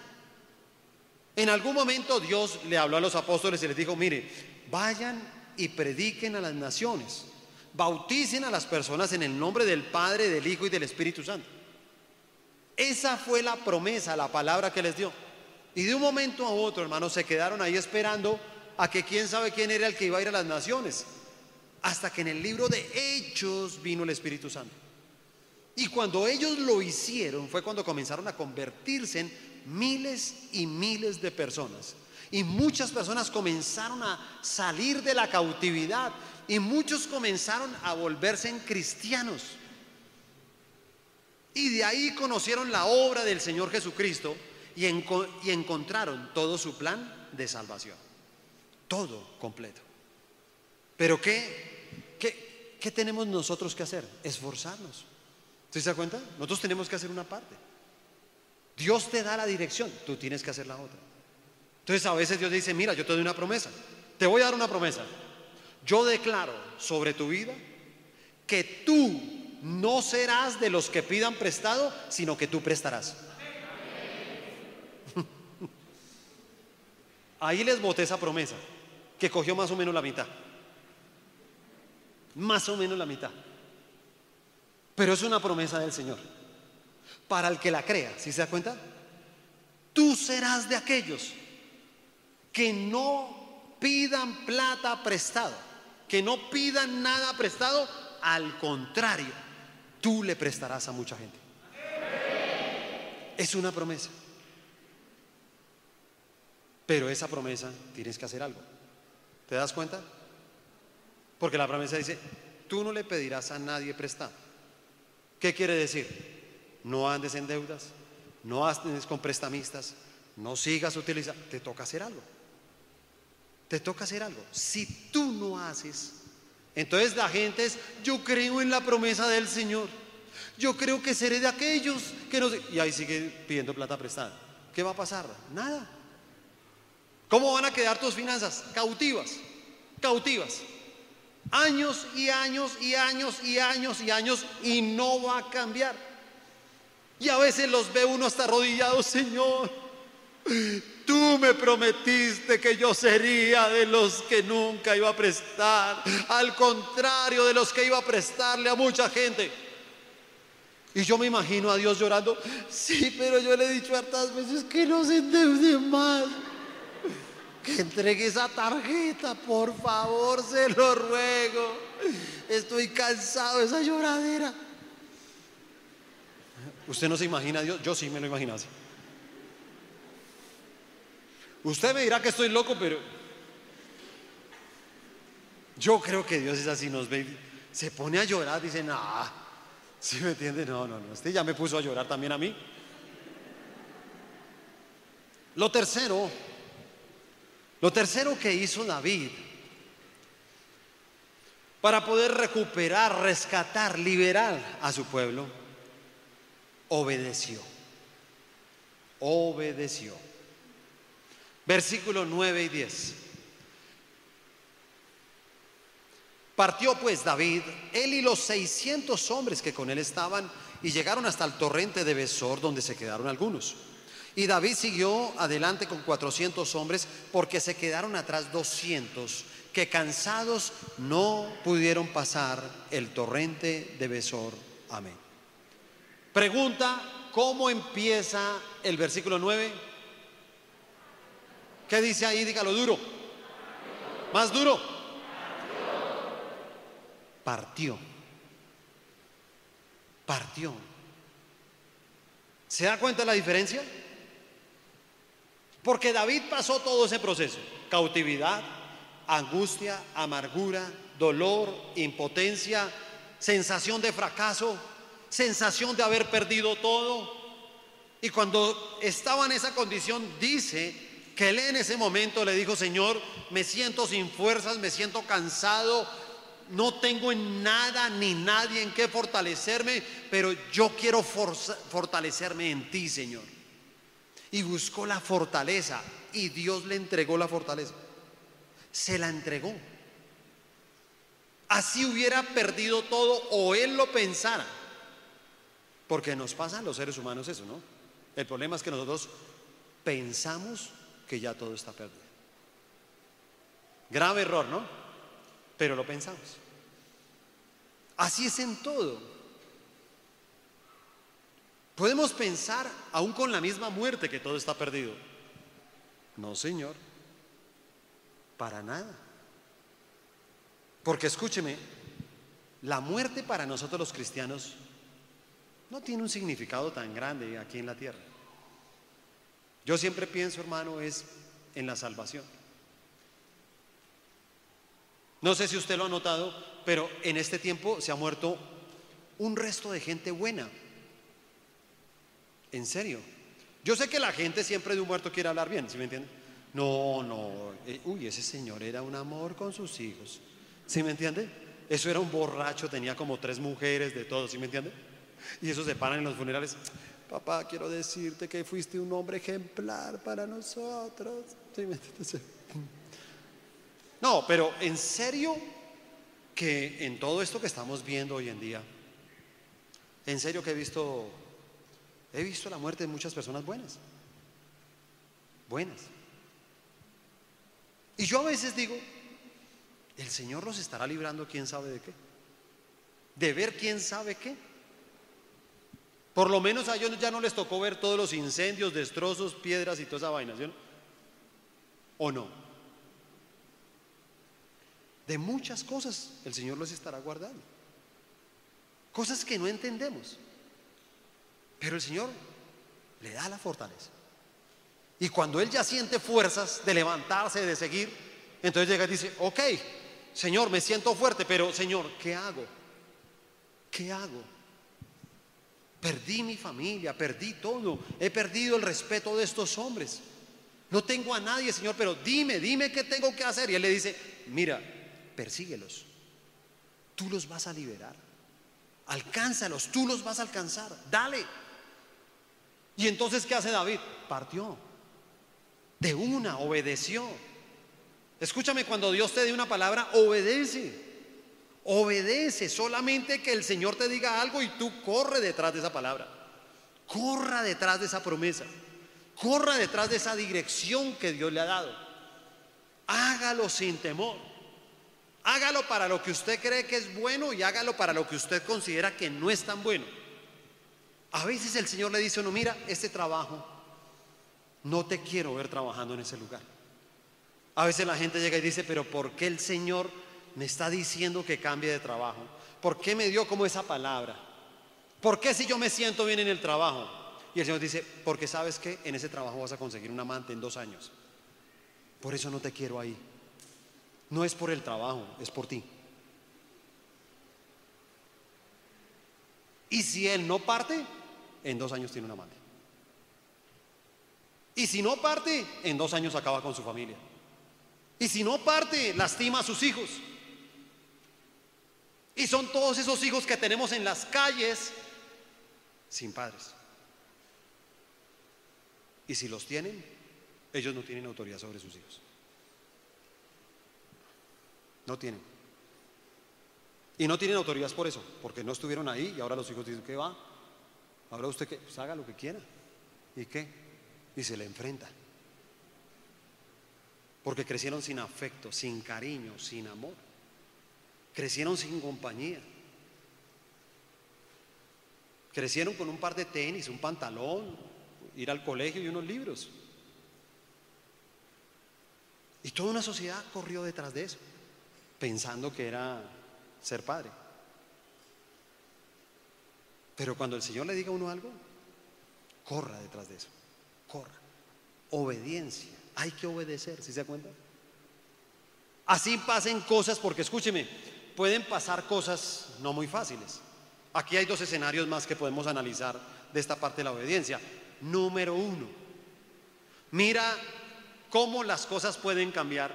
En algún momento Dios le habló a los apóstoles y les dijo, mire, vayan y prediquen a las naciones, bauticen a las personas en el nombre del Padre, del Hijo y del Espíritu Santo. Esa fue la promesa, la palabra que les dio. Y de un momento a otro, hermanos, se quedaron ahí esperando a que quién sabe quién era el que iba a ir a las naciones. Hasta que en el libro de Hechos vino el Espíritu Santo. Y cuando ellos lo hicieron fue cuando comenzaron a convertirse en miles y miles de personas. Y muchas personas comenzaron a salir de la cautividad y muchos comenzaron a volverse en cristianos. Y de ahí conocieron la obra del Señor Jesucristo y, encontraron todo su plan de salvación. Todo completo. Pero ¿qué, qué, qué tenemos nosotros que hacer? Esforzarnos. ¿Usted se da cuenta? Nosotros tenemos que hacer una parte. Dios te da la dirección, tú tienes que hacer la otra. Entonces a veces Dios dice, mira, yo te doy una promesa. Te voy a dar una promesa. Yo declaro sobre tu vida que tú no serás de los que pidan prestado, sino que tú prestarás. Ahí les boté esa promesa, que cogió más o menos la mitad. Más o menos la mitad. Pero es una promesa del Señor. Para el que la crea, si se da cuenta? Tú serás de aquellos que no pidan plata prestado, que no pidan nada prestado, al contrario, tú le prestarás a mucha gente. Es una promesa. Pero esa promesa tienes que hacer algo. ¿Te das cuenta? Porque la promesa dice, tú no le pedirás a nadie prestado. ¿Qué quiere decir? No andes en deudas, no andes con prestamistas, no sigas utilizando. Te toca hacer algo. Te toca hacer algo. Si tú no haces, entonces la gente es, yo creo en la promesa del Señor. Yo creo que seré de aquellos que no... Y ahí sigue pidiendo plata prestada. ¿Qué va a pasar? Nada. ¿Cómo van a quedar tus finanzas? Cautivas, cautivas. Años y años y años y años y años y no va a cambiar. Y a veces los ve uno hasta arrodillado, Señor. Tú me prometiste que yo sería de los que nunca iba a prestar, al contrario de los que iba a prestarle a mucha gente. Y yo me imagino a Dios llorando, sí, pero yo le he dicho hartas veces que no se endeude más que entregue esa tarjeta, por favor, se lo ruego. Estoy cansado esa lloradera. Usted no se imagina Dios, yo sí me lo imagino así. Usted me dirá que estoy loco, pero yo creo que Dios es así, nos ve, se pone a llorar, dice, nah, ¿sí me entiende? No, no, no, usted ya me puso a llorar también a mí. Lo tercero lo tercero que hizo David para poder recuperar, rescatar, liberar a su pueblo, obedeció. Obedeció. Versículos 9 y 10. Partió pues David, él y los 600 hombres que con él estaban, y llegaron hasta el torrente de Besor, donde se quedaron algunos. Y David siguió adelante con 400 hombres porque se quedaron atrás 200 que cansados no pudieron pasar el torrente de Besor. Amén. Pregunta, ¿cómo empieza el versículo 9? ¿Qué dice ahí? Dígalo duro. Más duro. Partió. Partió. ¿Se da cuenta la diferencia? Porque David pasó todo ese proceso. Cautividad, angustia, amargura, dolor, impotencia, sensación de fracaso, sensación de haber perdido todo. Y cuando estaba en esa condición, dice que él en ese momento le dijo, Señor, me siento sin fuerzas, me siento cansado, no tengo en nada ni nadie en qué fortalecerme, pero yo quiero fortalecerme en ti, Señor y buscó la fortaleza y Dios le entregó la fortaleza. Se la entregó. Así hubiera perdido todo o él lo pensara. Porque nos pasa a los seres humanos eso, ¿no? El problema es que nosotros pensamos que ya todo está perdido. Grave error, ¿no? Pero lo pensamos. Así es en todo. Podemos pensar, aún con la misma muerte, que todo está perdido. No, Señor, para nada. Porque escúcheme, la muerte para nosotros los cristianos no tiene un significado tan grande aquí en la tierra. Yo siempre pienso, hermano, es en la salvación. No sé si usted lo ha notado, pero en este tiempo se ha muerto un resto de gente buena. En serio. Yo sé que la gente siempre de un muerto quiere hablar bien, ¿sí me entiende? No, no. Eh, uy, ese señor era un amor con sus hijos. ¿Sí me entiende? Eso era un borracho, tenía como tres mujeres de todo, ¿sí me entiende? Y eso se paran en los funerales. Papá, quiero decirte que fuiste un hombre ejemplar para nosotros. ¿Sí me? No, pero en serio que en todo esto que estamos viendo hoy en día, en serio que he visto He visto la muerte de muchas personas buenas. Buenas. Y yo a veces digo, el Señor los estará librando quién sabe de qué. De ver quién sabe qué. Por lo menos a ellos ya no les tocó ver todos los incendios, destrozos, piedras y toda esa vaina. ¿O no? De muchas cosas el Señor los estará guardando. Cosas que no entendemos. Pero el Señor le da la fortaleza. Y cuando Él ya siente fuerzas de levantarse, de seguir, entonces llega y dice, ok, Señor, me siento fuerte, pero Señor, ¿qué hago? ¿Qué hago? Perdí mi familia, perdí todo. He perdido el respeto de estos hombres. No tengo a nadie, Señor, pero dime, dime qué tengo que hacer. Y él le dice, mira, persíguelos. Tú los vas a liberar. Alcánzalos, tú los vas a alcanzar. Dale. Y entonces, ¿qué hace David? Partió. De una, obedeció. Escúchame, cuando Dios te dé una palabra, obedece. Obedece. Solamente que el Señor te diga algo y tú corre detrás de esa palabra. Corra detrás de esa promesa. Corra detrás de esa dirección que Dios le ha dado. Hágalo sin temor. Hágalo para lo que usted cree que es bueno y hágalo para lo que usted considera que no es tan bueno. A veces el Señor le dice, no, mira, este trabajo, no te quiero ver trabajando en ese lugar. A veces la gente llega y dice, pero ¿por qué el Señor me está diciendo que cambie de trabajo? ¿Por qué me dio como esa palabra? ¿Por qué si yo me siento bien en el trabajo? Y el Señor dice, porque sabes que en ese trabajo vas a conseguir un amante en dos años. Por eso no te quiero ahí. No es por el trabajo, es por ti. Y si él no parte, en dos años tiene un amante. Y si no parte, en dos años acaba con su familia. Y si no parte, lastima a sus hijos. Y son todos esos hijos que tenemos en las calles sin padres. Y si los tienen, ellos no tienen autoridad sobre sus hijos. No tienen. Y no tienen autoridad por eso, porque no estuvieron ahí y ahora los hijos dicen, ¿qué va? Ahora usted que pues haga lo que quiera. ¿Y qué? Y se le enfrenta. Porque crecieron sin afecto, sin cariño, sin amor. Crecieron sin compañía. Crecieron con un par de tenis, un pantalón, ir al colegio y unos libros. Y toda una sociedad corrió detrás de eso, pensando que era ser padre. Pero cuando el Señor le diga a uno algo, corra detrás de eso, corra. Obediencia, hay que obedecer, ¿sí se da cuenta? Así pasen cosas, porque escúcheme, pueden pasar cosas no muy fáciles. Aquí hay dos escenarios más que podemos analizar de esta parte de la obediencia. Número uno, mira cómo las cosas pueden cambiar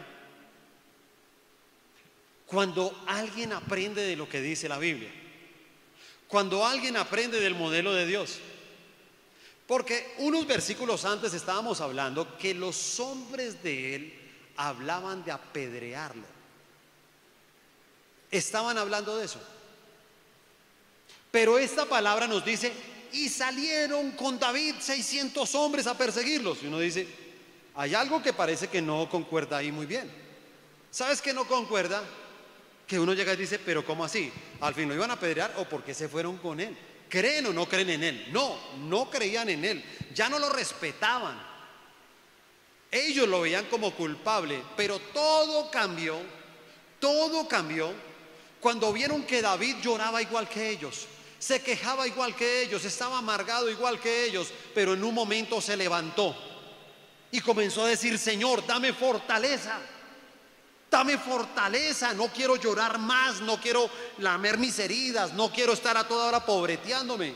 cuando alguien aprende de lo que dice la Biblia. Cuando alguien aprende del modelo de Dios. Porque unos versículos antes estábamos hablando que los hombres de él hablaban de apedrearlo. Estaban hablando de eso. Pero esta palabra nos dice, y salieron con David 600 hombres a perseguirlos. Y uno dice, hay algo que parece que no concuerda ahí muy bien. ¿Sabes qué no concuerda? Que uno llega y dice, pero ¿cómo así? ¿Al fin lo iban a apedrear o por qué se fueron con él? ¿Creen o no creen en él? No, no creían en él. Ya no lo respetaban. Ellos lo veían como culpable, pero todo cambió, todo cambió cuando vieron que David lloraba igual que ellos se quejaba igual que ellos, estaba amargado igual que ellos, pero en un momento se levantó y comenzó a decir, Señor, dame fortaleza, dame fortaleza, no quiero llorar más, no quiero lamer mis heridas, no quiero estar a toda hora pobreteándome.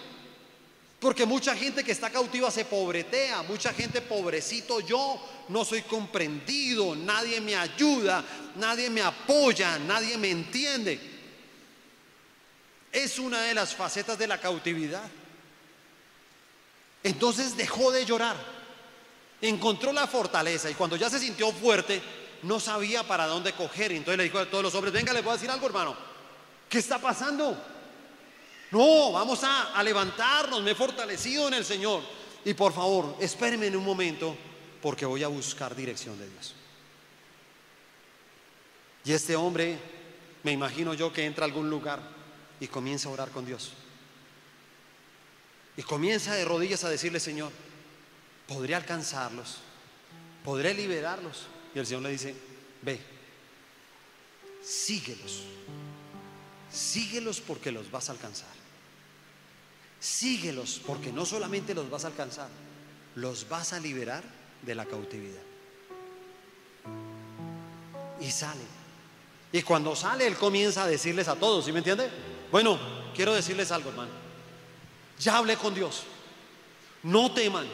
Porque mucha gente que está cautiva se pobretea, mucha gente pobrecito yo, no soy comprendido, nadie me ayuda, nadie me apoya, nadie me entiende es una de las facetas de la cautividad. Entonces dejó de llorar, encontró la fortaleza y cuando ya se sintió fuerte, no sabía para dónde coger. Entonces le dijo a todos los hombres, venga, le voy a decir algo, hermano. ¿Qué está pasando? No, vamos a, a levantarnos, me he fortalecido en el Señor. Y por favor, espérenme en un momento porque voy a buscar dirección de Dios. Y este hombre, me imagino yo que entra a algún lugar y comienza a orar con Dios. Y comienza de rodillas a decirle, Señor, podré alcanzarlos, podré liberarlos. Y el Señor le dice, ve, síguelos, síguelos porque los vas a alcanzar. Síguelos porque no solamente los vas a alcanzar, los vas a liberar de la cautividad. Y sale. Y cuando sale, Él comienza a decirles a todos, ¿sí me entiende? Bueno, quiero decirles algo, hermano. Ya hablé con Dios. No teman.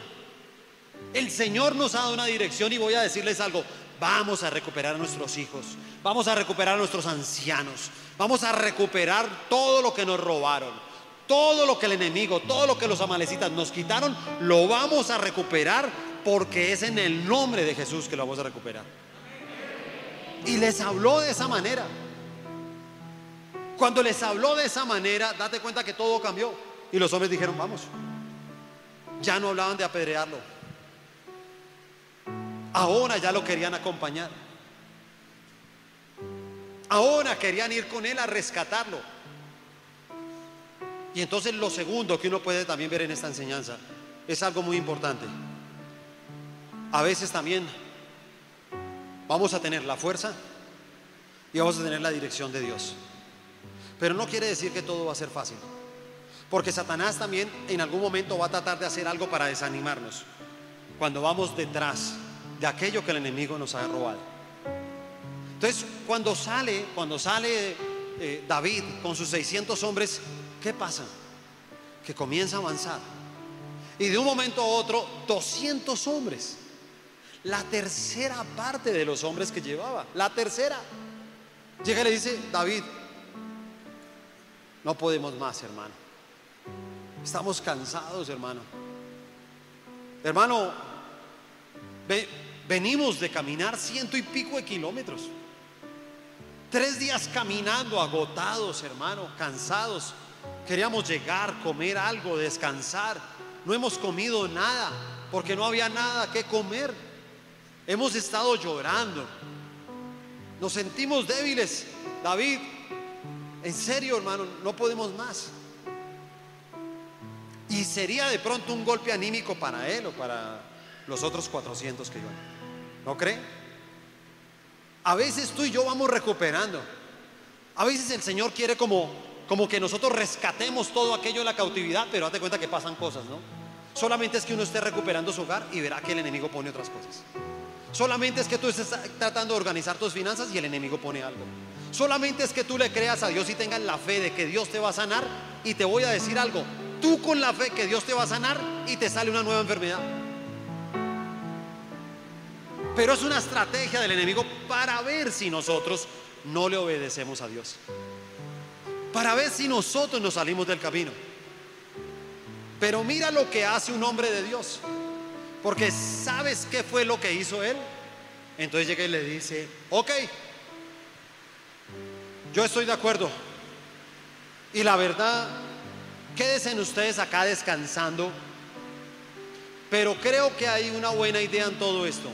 El Señor nos ha dado una dirección y voy a decirles algo. Vamos a recuperar a nuestros hijos. Vamos a recuperar a nuestros ancianos. Vamos a recuperar todo lo que nos robaron. Todo lo que el enemigo, todo lo que los amalecitas nos quitaron, lo vamos a recuperar porque es en el nombre de Jesús que lo vamos a recuperar. Y les habló de esa manera. Cuando les habló de esa manera, date cuenta que todo cambió. Y los hombres dijeron, vamos. Ya no hablaban de apedrearlo. Ahora ya lo querían acompañar. Ahora querían ir con él a rescatarlo. Y entonces lo segundo que uno puede también ver en esta enseñanza es algo muy importante. A veces también vamos a tener la fuerza y vamos a tener la dirección de Dios. Pero no quiere decir que todo va a ser fácil. Porque Satanás también en algún momento va a tratar de hacer algo para desanimarnos. Cuando vamos detrás de aquello que el enemigo nos ha robado. Entonces, cuando sale, cuando sale eh, David con sus 600 hombres, ¿qué pasa? Que comienza a avanzar. Y de un momento a otro, 200 hombres. La tercera parte de los hombres que llevaba. La tercera. Llega y le dice, David, no podemos más, hermano. Estamos cansados, hermano. Hermano, venimos de caminar ciento y pico de kilómetros. Tres días caminando, agotados, hermano, cansados. Queríamos llegar, comer algo, descansar. No hemos comido nada porque no había nada que comer. Hemos estado llorando. Nos sentimos débiles. David, en serio, hermano, no podemos más. Y sería de pronto un golpe anímico para él o para los otros 400 que iban. ¿No cree? A veces tú y yo vamos recuperando. A veces el Señor quiere como, como que nosotros rescatemos todo aquello de la cautividad, pero date cuenta que pasan cosas, ¿no? Solamente es que uno esté recuperando su hogar y verá que el enemigo pone otras cosas. Solamente es que tú estés tratando de organizar tus finanzas y el enemigo pone algo. Solamente es que tú le creas a Dios y tengas la fe de que Dios te va a sanar. Y te voy a decir algo, tú con la fe que Dios te va a sanar y te sale una nueva enfermedad. Pero es una estrategia del enemigo para ver si nosotros no le obedecemos a Dios. Para ver si nosotros nos salimos del camino. Pero mira lo que hace un hombre de Dios. Porque ¿sabes qué fue lo que hizo él? Entonces llega y le dice, ok, yo estoy de acuerdo. Y la verdad, quédense ustedes acá descansando. Pero creo que hay una buena idea en todo esto.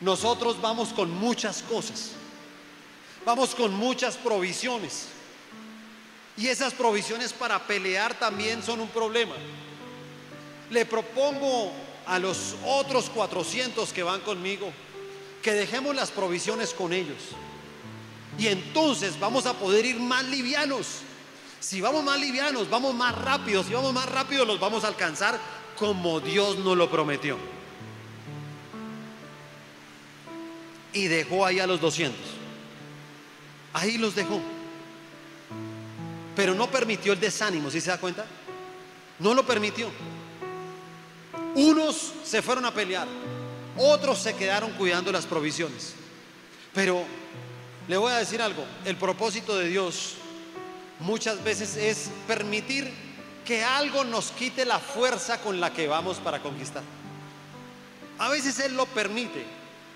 Nosotros vamos con muchas cosas. Vamos con muchas provisiones. Y esas provisiones para pelear también son un problema. Le propongo a los otros 400 que van conmigo que dejemos las provisiones con ellos. Y entonces vamos a poder ir más livianos. Si vamos más livianos, vamos más rápidos. Si vamos más rápido, los vamos a alcanzar como Dios nos lo prometió. Y dejó ahí a los 200. Ahí los dejó. Pero no permitió el desánimo, ¿sí se da cuenta? No lo permitió. Unos se fueron a pelear, otros se quedaron cuidando las provisiones. Pero le voy a decir algo, el propósito de Dios muchas veces es permitir que algo nos quite la fuerza con la que vamos para conquistar. A veces Él lo permite,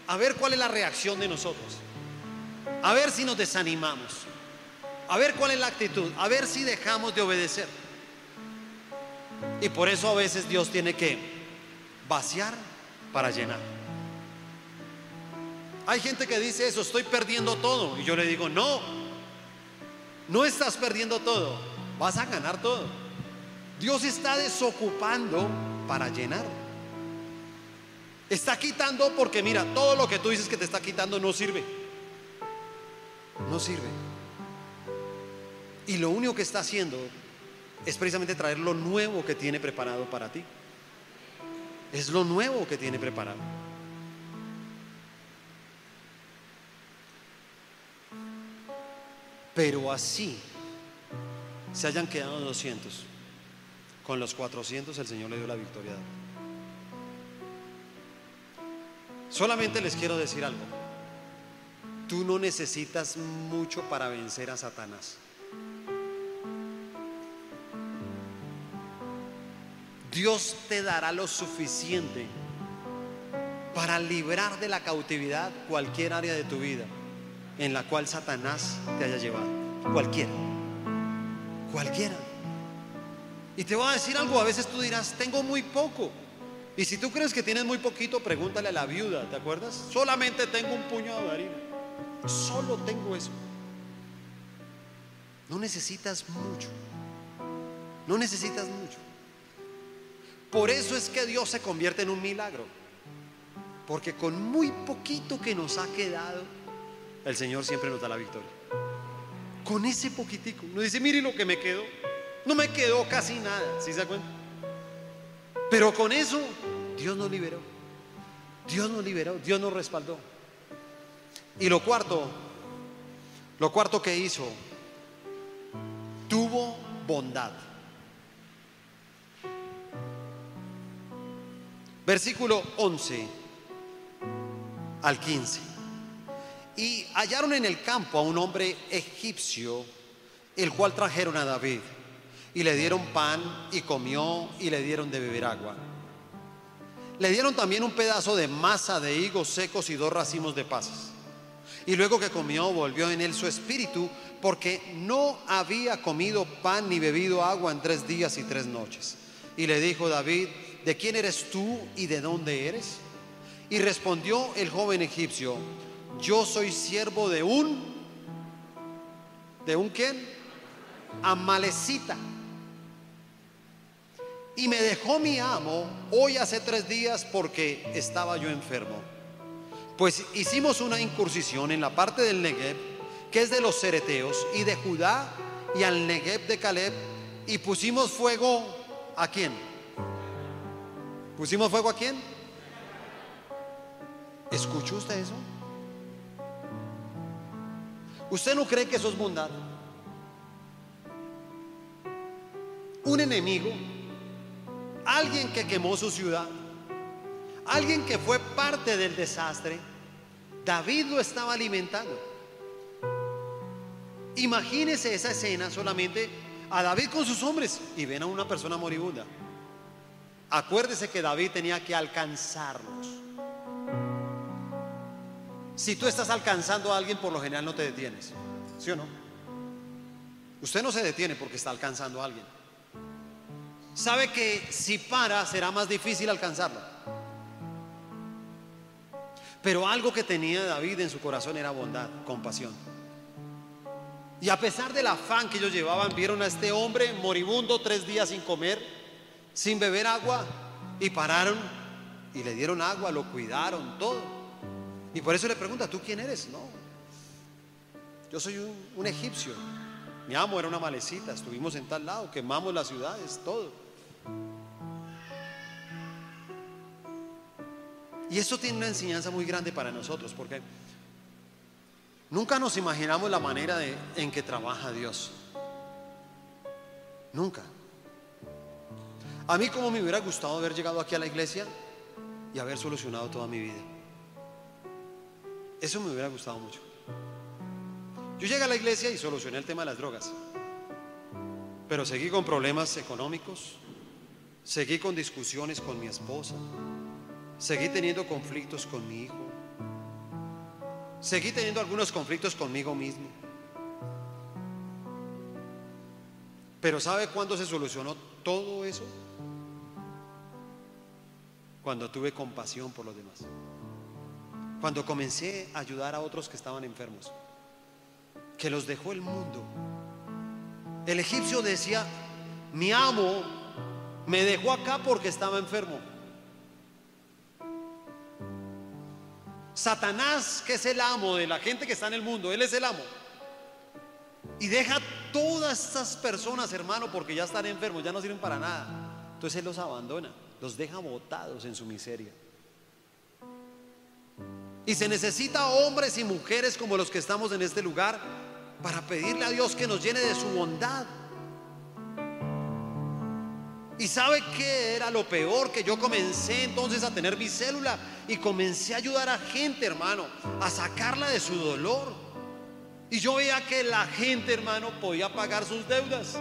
a ver cuál es la reacción de nosotros, a ver si nos desanimamos, a ver cuál es la actitud, a ver si dejamos de obedecer. Y por eso a veces Dios tiene que vaciar para llenar. Hay gente que dice eso, estoy perdiendo todo. Y yo le digo, no, no estás perdiendo todo, vas a ganar todo. Dios está desocupando para llenar. Está quitando porque mira, todo lo que tú dices que te está quitando no sirve. No sirve. Y lo único que está haciendo es precisamente traer lo nuevo que tiene preparado para ti. Es lo nuevo que tiene preparado. Pero así se hayan quedado 200. Con los 400 el Señor le dio la victoria. Solamente les quiero decir algo. Tú no necesitas mucho para vencer a Satanás. Dios te dará lo suficiente para librar de la cautividad cualquier área de tu vida en la cual Satanás te haya llevado. Cualquiera. Cualquiera. Y te voy a decir algo, a veces tú dirás, tengo muy poco. Y si tú crees que tienes muy poquito, pregúntale a la viuda, ¿te acuerdas? Solamente tengo un puñado de harina. Solo tengo eso. No necesitas mucho. No necesitas mucho. Por eso es que Dios se convierte en un milagro. Porque con muy poquito que nos ha quedado, el Señor siempre nos da la victoria. Con ese poquitico. Nos dice, mire lo que me quedó. No me quedó casi nada, ¿sí se da cuenta? Pero con eso, Dios nos liberó. Dios nos liberó, Dios nos respaldó. Y lo cuarto, lo cuarto que hizo, tuvo bondad. Versículo 11 al 15. Y hallaron en el campo a un hombre egipcio, el cual trajeron a David. Y le dieron pan y comió y le dieron de beber agua. Le dieron también un pedazo de masa de higos secos y dos racimos de pasas. Y luego que comió, volvió en él su espíritu, porque no había comido pan ni bebido agua en tres días y tres noches. Y le dijo David, ¿de quién eres tú y de dónde eres? Y respondió el joven egipcio, yo soy siervo de un, ¿de un quién? Amalecita. Y me dejó mi amo hoy hace tres días porque estaba yo enfermo. Pues hicimos una incursión en la parte del Negev, que es de los cereteos, y de Judá, y al Negev de Caleb, y pusimos fuego a quién? ¿Pusimos fuego a quién? ¿Escuchó usted eso? ¿Usted no cree que eso es bondad? Un enemigo, alguien que quemó su ciudad, alguien que fue parte del desastre, David lo estaba alimentando. Imagínese esa escena solamente a David con sus hombres y ven a una persona moribunda. Acuérdese que David tenía que alcanzarlos. Si tú estás alcanzando a alguien, por lo general no te detienes. ¿Sí o no? Usted no se detiene porque está alcanzando a alguien. Sabe que si para será más difícil alcanzarlo. Pero algo que tenía David en su corazón era bondad, compasión. Y a pesar del afán que ellos llevaban, vieron a este hombre moribundo tres días sin comer, sin beber agua, y pararon y le dieron agua, lo cuidaron, todo. Y por eso le pregunta, ¿tú quién eres? No, yo soy un, un egipcio. Mi amo era una malecita, estuvimos en tal lado, quemamos las ciudades, todo. Y esto tiene una enseñanza muy grande para nosotros, porque nunca nos imaginamos la manera en que trabaja Dios. Nunca. A mí como me hubiera gustado haber llegado aquí a la iglesia y haber solucionado toda mi vida. Eso me hubiera gustado mucho. Yo llegué a la iglesia y solucioné el tema de las drogas, pero seguí con problemas económicos, seguí con discusiones con mi esposa, seguí teniendo conflictos con mi hijo, seguí teniendo algunos conflictos conmigo mismo. Pero ¿sabe cuándo se solucionó todo eso? Cuando tuve compasión por los demás. Cuando comencé a ayudar a otros que estaban enfermos. Que los dejó el mundo. El egipcio decía, mi amo me dejó acá porque estaba enfermo. Satanás, que es el amo de la gente que está en el mundo, él es el amo. Y deja todas estas personas, hermano, porque ya están enfermos, ya no sirven para nada. Entonces Él los abandona, los deja botados en su miseria. Y se necesita hombres y mujeres como los que estamos en este lugar para pedirle a Dios que nos llene de su bondad. ¿Y sabe qué era lo peor? Que yo comencé entonces a tener mi célula y comencé a ayudar a gente, hermano, a sacarla de su dolor. Y yo veía que la gente, hermano, podía pagar sus deudas.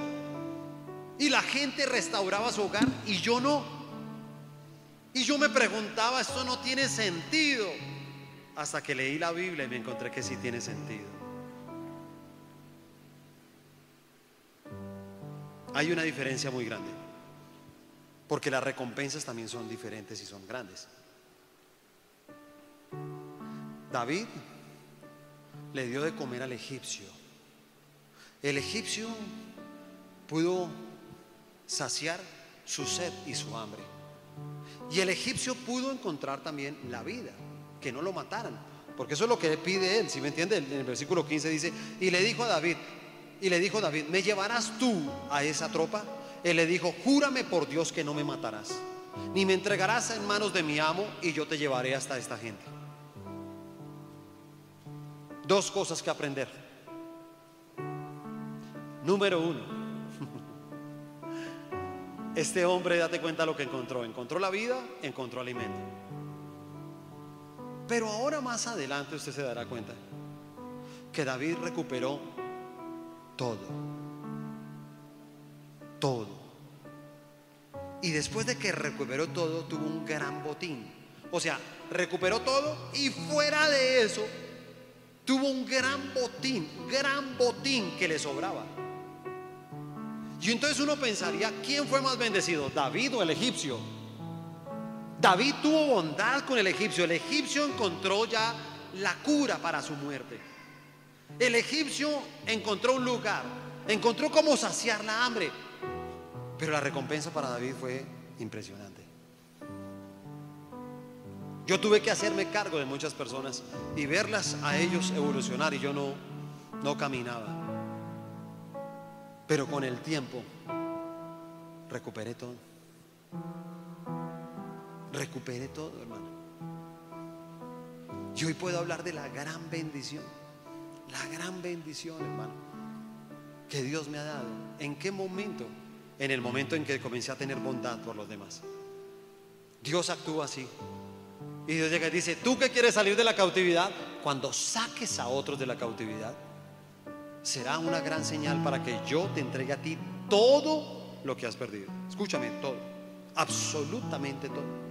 Y la gente restauraba su hogar y yo no. Y yo me preguntaba, esto no tiene sentido. Hasta que leí la Biblia y me encontré que sí tiene sentido. Hay una diferencia muy grande. Porque las recompensas también son diferentes y son grandes. David le dio de comer al egipcio. El egipcio pudo saciar su sed y su hambre. Y el egipcio pudo encontrar también la vida, que no lo mataran, porque eso es lo que pide él, si me entiende, en el versículo 15 dice, y le dijo a David, y le dijo David, ¿me llevarás tú a esa tropa? Él le dijo, júrame por Dios que no me matarás, ni me entregarás en manos de mi amo y yo te llevaré hasta esta gente. Dos cosas que aprender. Número uno, este hombre, date cuenta lo que encontró. Encontró la vida, encontró alimento. Pero ahora más adelante usted se dará cuenta que David recuperó todo. Todo. Y después de que recuperó todo, tuvo un gran botín. O sea, recuperó todo y fuera de eso, tuvo un gran botín, gran botín que le sobraba. Y entonces uno pensaría, ¿quién fue más bendecido, David o el egipcio? David tuvo bondad con el egipcio. El egipcio encontró ya la cura para su muerte. El egipcio encontró un lugar, encontró cómo saciar la hambre. Pero la recompensa para David fue impresionante. Yo tuve que hacerme cargo de muchas personas y verlas a ellos evolucionar y yo no, no caminaba. Pero con el tiempo recuperé todo. Recuperé todo, hermano. Y hoy puedo hablar de la gran bendición. La gran bendición, hermano, que Dios me ha dado. ¿En qué momento? En el momento en que comencé a tener bondad por los demás. Dios actúa así. Y Dios llega y dice, ¿tú que quieres salir de la cautividad? Cuando saques a otros de la cautividad, será una gran señal para que yo te entregue a ti todo lo que has perdido. Escúchame, todo. Absolutamente todo.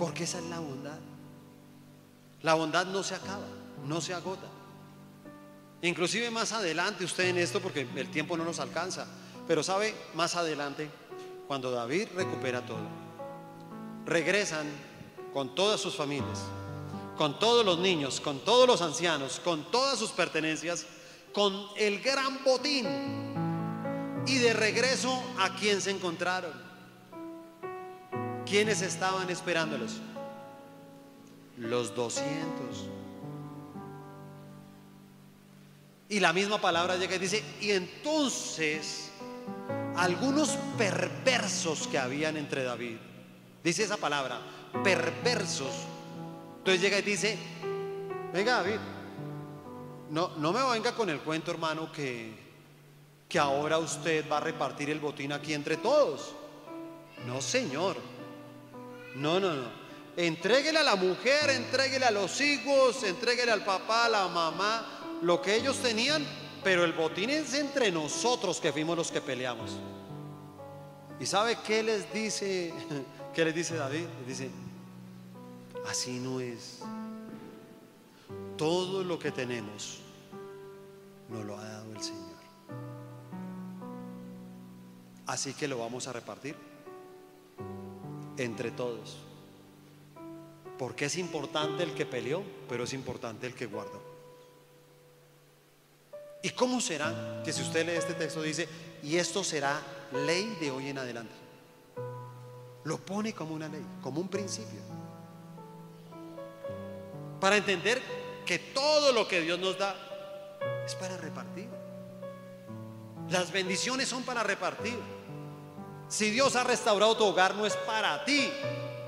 Porque esa es la bondad. La bondad no se acaba, no se agota. Inclusive más adelante usted en esto, porque el tiempo no nos alcanza, pero sabe, más adelante, cuando David recupera todo, regresan con todas sus familias con todos los niños, con todos los ancianos, con todas sus pertenencias, con el gran botín. Y de regreso a quien se encontraron. ¿Quiénes estaban esperándolos? Los 200. Y la misma palabra llega y dice, y entonces algunos perversos que habían entre David, dice esa palabra, perversos, entonces llega y dice, venga David, no, no me venga con el cuento hermano que, que ahora usted va a repartir el botín aquí entre todos. No, señor. No, no, no. Entréguele a la mujer, entréguele a los hijos, entréguele al papá, a la mamá, lo que ellos tenían, pero el botín es entre nosotros que fuimos los que peleamos. ¿Y sabe qué les dice? ¿Qué les dice David? Dice, Así no es. Todo lo que tenemos nos lo ha dado el Señor. Así que lo vamos a repartir entre todos. Porque es importante el que peleó, pero es importante el que guardó. ¿Y cómo será que si usted lee este texto dice, y esto será ley de hoy en adelante? Lo pone como una ley, como un principio para entender que todo lo que Dios nos da es para repartir. Las bendiciones son para repartir. Si Dios ha restaurado tu hogar, no es para ti,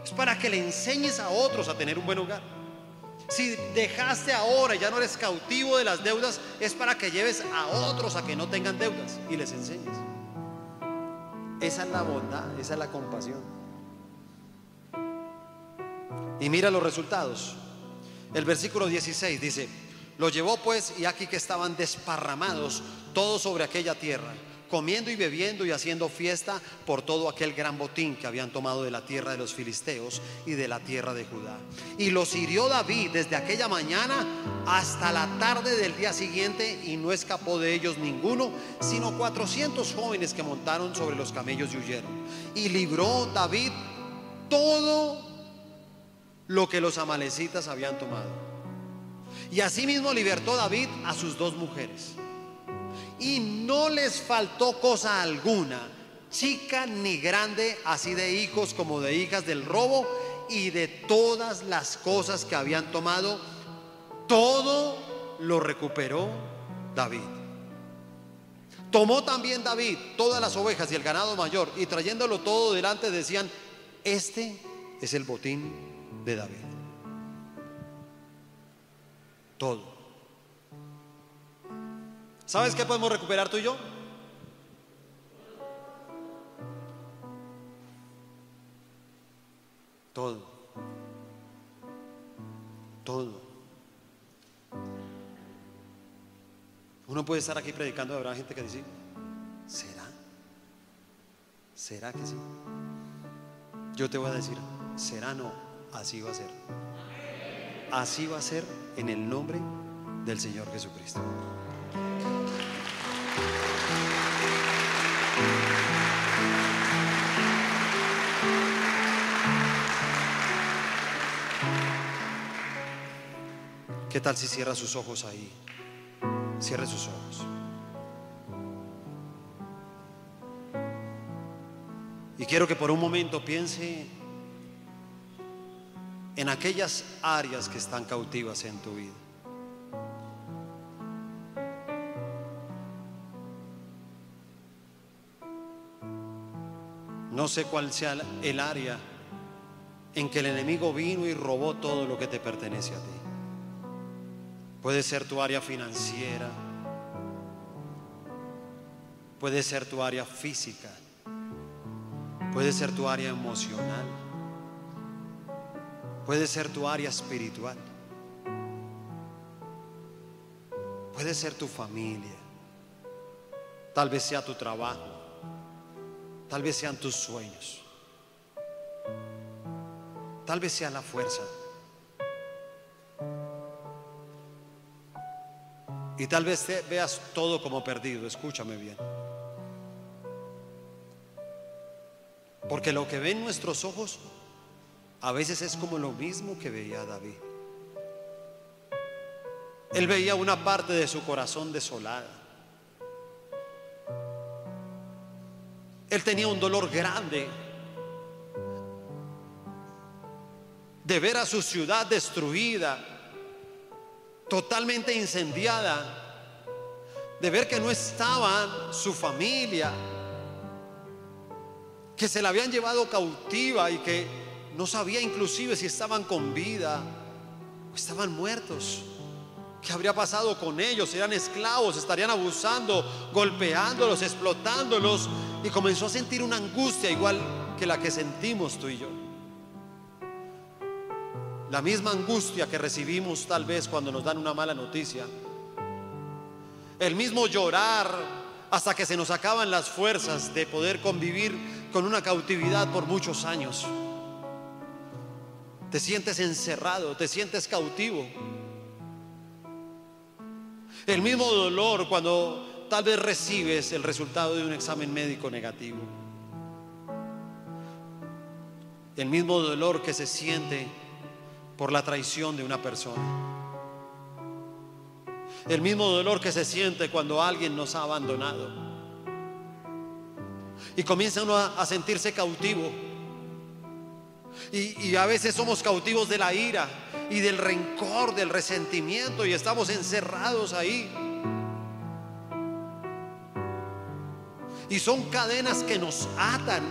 es para que le enseñes a otros a tener un buen hogar. Si dejaste ahora, ya no eres cautivo de las deudas, es para que lleves a otros a que no tengan deudas y les enseñes. Esa es la bondad, esa es la compasión. Y mira los resultados. El versículo 16 dice, lo llevó pues y aquí que estaban desparramados todos sobre aquella tierra comiendo y bebiendo y haciendo fiesta por todo aquel gran botín que habían tomado de la tierra de los filisteos y de la tierra de Judá. Y los hirió David desde aquella mañana hasta la tarde del día siguiente y no escapó de ellos ninguno, sino 400 jóvenes que montaron sobre los camellos y huyeron. Y libró David todo lo que los amalecitas habían tomado. Y asimismo libertó David a sus dos mujeres y no les faltó cosa alguna, chica ni grande, así de hijos como de hijas del robo y de todas las cosas que habían tomado, todo lo recuperó David. Tomó también David todas las ovejas y el ganado mayor y trayéndolo todo delante decían, este es el botín de David. Todo. ¿Sabes qué podemos recuperar tú y yo? Todo. Todo. Uno puede estar aquí predicando, habrá gente que dice, ¿será? ¿Será que sí? Yo te voy a decir, será no, así va a ser. Así va a ser en el nombre del Señor Jesucristo. ¿Qué tal si cierra sus ojos ahí? Cierre sus ojos. Y quiero que por un momento piense en aquellas áreas que están cautivas en tu vida. No sé cuál sea el área en que el enemigo vino y robó todo lo que te pertenece a ti. Puede ser tu área financiera, puede ser tu área física, puede ser tu área emocional, puede ser tu área espiritual, puede ser tu familia, tal vez sea tu trabajo, tal vez sean tus sueños, tal vez sea la fuerza. Y tal vez veas todo como perdido, escúchame bien. Porque lo que ven nuestros ojos a veces es como lo mismo que veía David. Él veía una parte de su corazón desolada. Él tenía un dolor grande de ver a su ciudad destruida, totalmente incendiada, de ver que no estaban su familia, que se la habían llevado cautiva y que no sabía inclusive si estaban con vida o estaban muertos. ¿Qué habría pasado con ellos? Eran esclavos, estarían abusando, golpeándolos, explotándolos. Y comenzó a sentir una angustia igual que la que sentimos tú y yo. La misma angustia que recibimos tal vez cuando nos dan una mala noticia. El mismo llorar hasta que se nos acaban las fuerzas de poder convivir con una cautividad por muchos años. Te sientes encerrado, te sientes cautivo. El mismo dolor cuando tal vez recibes el resultado de un examen médico negativo. El mismo dolor que se siente por la traición de una persona. El mismo dolor que se siente cuando alguien nos ha abandonado. Y comienza uno a, sentirse cautivo. Y, y a veces somos cautivos de la ira y del rencor, del resentimiento y estamos encerrados ahí. Y son cadenas que nos atan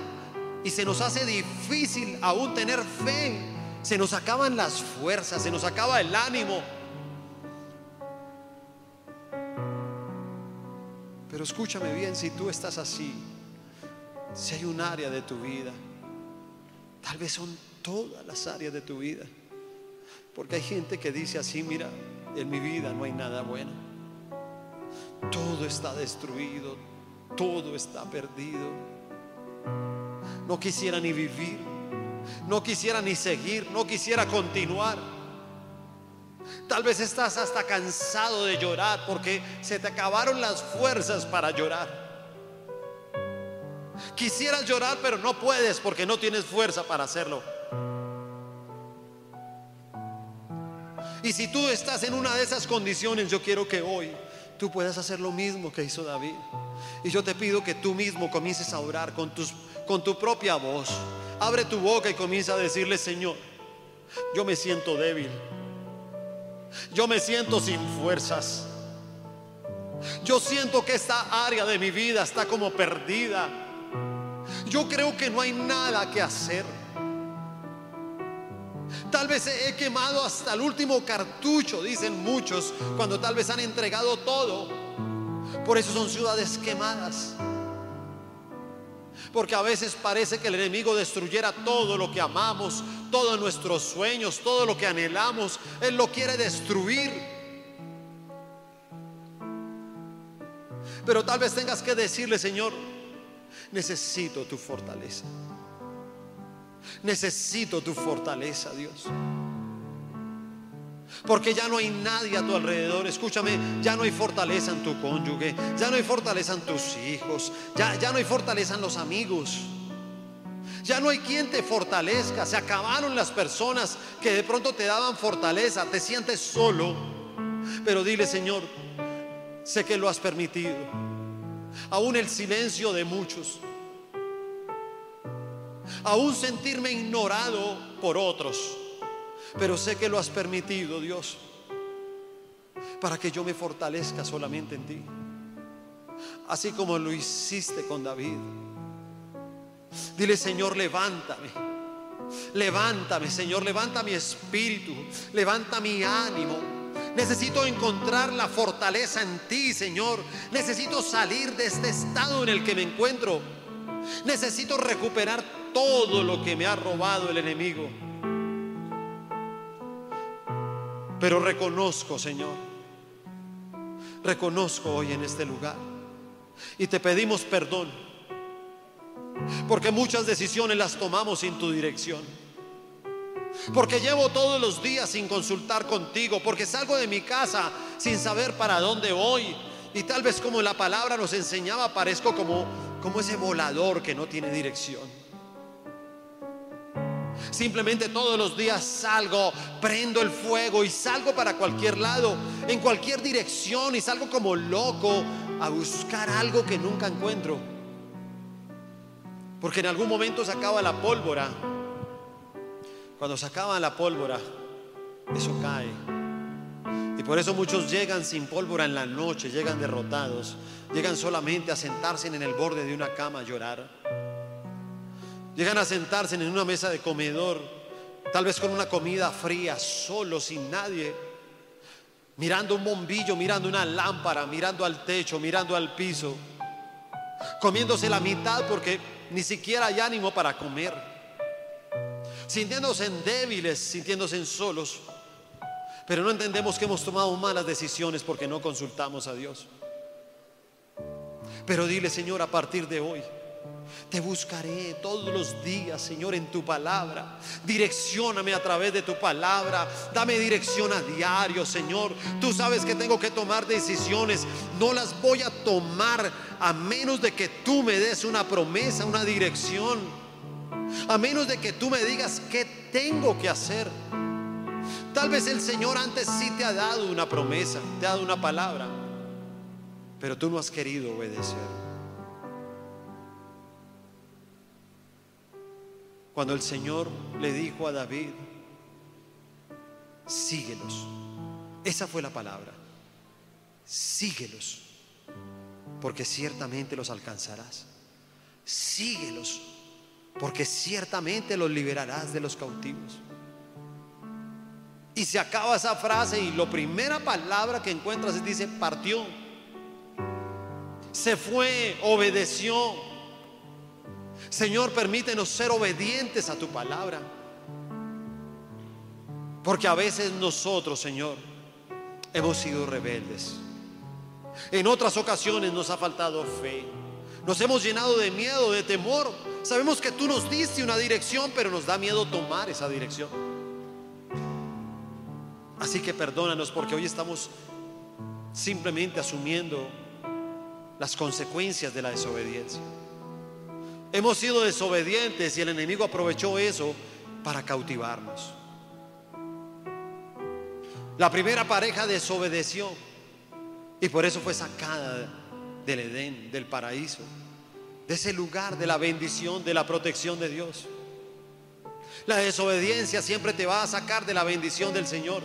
y se nos hace difícil aún tener fe se nos acaban las fuerzas, se nos acaba el ánimo. Pero escúchame bien, si tú estás así, si hay un área de tu vida, tal vez son todas las áreas de tu vida. Porque hay gente que dice así, mira, en mi vida no hay nada bueno. Todo está destruido, todo está perdido. No quisiera ni vivir, no quisiera ni seguir, no quisiera continuar. Tal vez estás hasta cansado de llorar porque se te acabaron las fuerzas para llorar. Quisieras llorar pero no puedes porque no tienes fuerza para hacerlo. Y si tú estás en una de esas condiciones, yo quiero que hoy tú puedas hacer lo mismo que hizo David. Y yo te pido que tú mismo comiences a orar con, tus, con tu propia voz. Abre tu boca y comienza a decirle, Señor, yo me siento débil. Yo me siento sin fuerzas. Yo siento que esta área de mi vida está como perdida. Yo creo que no hay nada que hacer. Tal vez he quemado hasta el último cartucho, dicen muchos, cuando tal vez han entregado todo. Por eso son ciudades quemadas. Porque a veces parece que el enemigo destruyera todo lo que amamos, todos nuestros sueños, todo lo que anhelamos. Él lo quiere destruir. Pero tal vez tengas que decirle, Señor, necesito tu fortaleza. Necesito tu fortaleza, Dios. Porque ya no hay nadie a tu alrededor. Escúchame, ya no hay fortaleza en tu cónyuge, ya no hay fortaleza en tus hijos, ya, ya no hay fortaleza en los amigos. Ya no hay quien te fortalezca. Se acabaron las personas que de pronto te daban fortaleza. Te sientes solo. Pero dile, Señor, sé que lo has permitido. Aún el silencio de muchos. Aún sentirme ignorado por otros pero sé que lo has permitido, Dios, para que yo me fortalezca solamente en ti. Así como lo hiciste con David. Dile, Señor, levántame. Levántame, Señor, levanta mi espíritu, levanta mi ánimo. Necesito encontrar la fortaleza en ti, Señor. Necesito salir de este estado en el que me encuentro. Necesito recuperar todo lo que me ha robado el enemigo. Pero reconozco, Señor, reconozco hoy en este lugar y te pedimos perdón, porque muchas decisiones las tomamos sin tu dirección. Porque llevo todos los días sin consultar contigo, porque salgo de mi casa sin saber para dónde voy. Y tal vez como la palabra nos enseñaba, parezco como, como ese volador que no tiene dirección. Simplemente todos los días salgo, prendo el fuego y salgo para cualquier lado, en cualquier dirección y salgo como loco a buscar algo que nunca encuentro. Porque en algún momento se acaba la pólvora. Cuando se acaba la pólvora, eso cae. Por eso muchos llegan sin pólvora en la noche, llegan derrotados, llegan solamente a sentarse en el borde de una cama a llorar. Llegan a sentarse en una mesa de comedor, tal vez con una comida fría, solo, sin nadie, mirando un bombillo, mirando una lámpara, mirando al techo, mirando al piso, comiéndose la mitad porque ni siquiera hay ánimo para comer, sintiéndose débiles, sintiéndose en solos, pero no entendemos que hemos tomado malas decisiones porque no consultamos a Dios. Pero dile, Señor, a partir de hoy, te buscaré todos los días, Señor, en tu palabra. Direccióname a través de tu palabra. Dame dirección a diario, Señor. Tú sabes que tengo que tomar decisiones. No las voy a tomar a menos de que tú me des una promesa, una dirección. A menos de que tú me digas qué tengo que hacer. Tal vez el Señor antes sí te ha dado una promesa, te ha dado una palabra, pero tú no has querido obedecer. Cuando el Señor le dijo a David, síguelos. Esa fue la palabra. Síguelos, porque ciertamente los alcanzarás. Síguelos, porque ciertamente los liberarás de los cautivos. Y se acaba esa frase y la primera palabra que encuentras es dice partió. Se fue, obedeció. Señor, permítenos ser obedientes a tu palabra. Porque a veces nosotros, Señor, hemos sido rebeldes. En otras ocasiones nos ha faltado fe. Nos hemos llenado de miedo, de temor. Sabemos que tú nos diste una dirección, pero nos da miedo tomar esa dirección. Así que perdónanos porque hoy estamos simplemente asumiendo las consecuencias de la desobediencia. Hemos sido desobedientes y el enemigo aprovechó eso para cautivarnos. La primera pareja desobedeció y por eso fue sacada del Edén, del paraíso, de ese lugar de la bendición, de la protección de Dios. La desobediencia siempre te va a sacar de la bendición del Señor.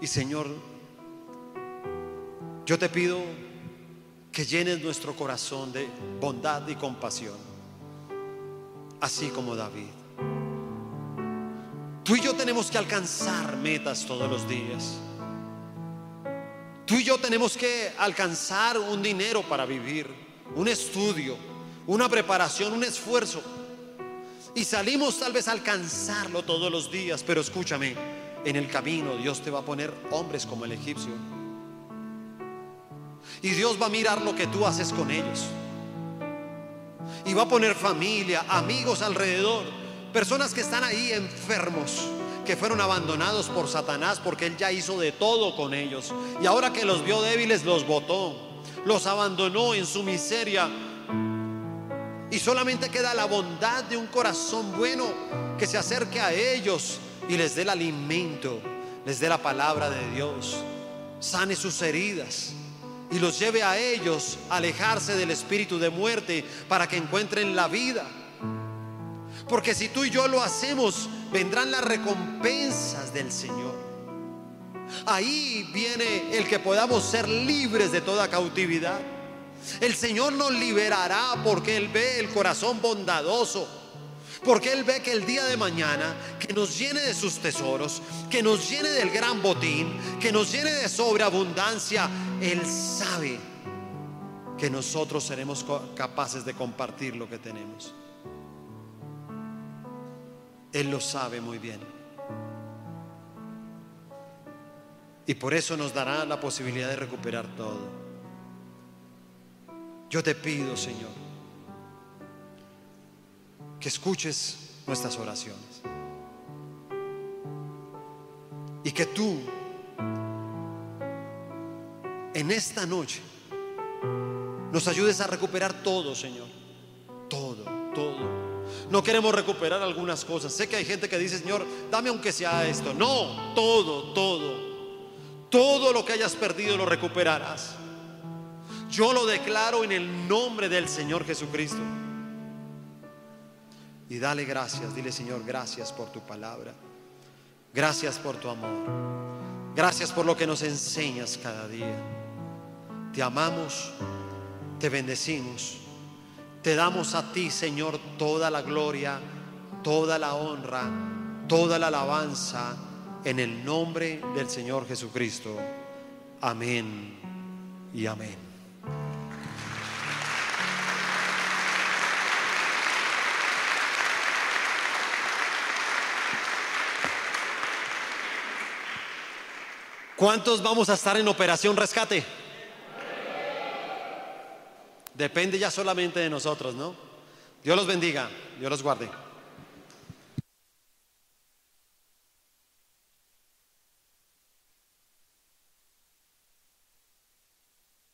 Y Señor, yo te pido que llenes nuestro corazón de bondad y compasión, así como David. Tú y yo tenemos que alcanzar metas todos los días. Tú y yo tenemos que alcanzar un dinero para vivir, un estudio, una preparación, un esfuerzo. Y salimos tal vez a alcanzarlo todos los días, pero escúchame, en el camino Dios te va a poner hombres como el egipcio. Y Dios va a mirar lo que tú haces con ellos. Y va a poner familia, amigos alrededor, personas que están ahí enfermos, que fueron abandonados por Satanás porque él ya hizo de todo con ellos. Y ahora que los vio débiles, los botó, los abandonó en su miseria. Y solamente queda la bondad de un corazón bueno que se acerque a ellos y les dé el alimento, les dé la palabra de Dios, sane sus heridas y los lleve a ellos a alejarse del espíritu de muerte para que encuentren la vida. Porque si tú y yo lo hacemos, vendrán las recompensas del Señor. Ahí viene el que podamos ser libres de toda cautividad. El Señor nos liberará porque Él ve el corazón bondadoso porque Él ve que el día de mañana, que nos llene de sus tesoros, que nos llene del gran botín, que nos llene de sobreabundancia, Él sabe que nosotros seremos capaces de compartir lo que tenemos. Él lo sabe muy bien. Y por eso nos dará la posibilidad de recuperar todo. Yo te pido, Señor, que escuches nuestras oraciones. Y que tú, en esta noche, nos ayudes a recuperar todo, Señor. Todo, todo. No queremos recuperar algunas cosas. Sé que hay gente que dice, Señor, dame aunque sea esto. No, todo, todo. Todo lo que hayas perdido lo recuperarás. Yo lo declaro en el nombre del Señor Jesucristo. Y dale gracias, dile Señor, gracias por tu palabra. Gracias por tu amor. Gracias por lo que nos enseñas cada día. Te amamos, te bendecimos. Te damos a ti, Señor, toda la gloria, toda la honra, toda la alabanza en el nombre del Señor Jesucristo. Amén y amén. ¿Cuántos vamos a estar en operación rescate? Depende ya solamente de nosotros, ¿no? Dios los bendiga, Dios los guarde.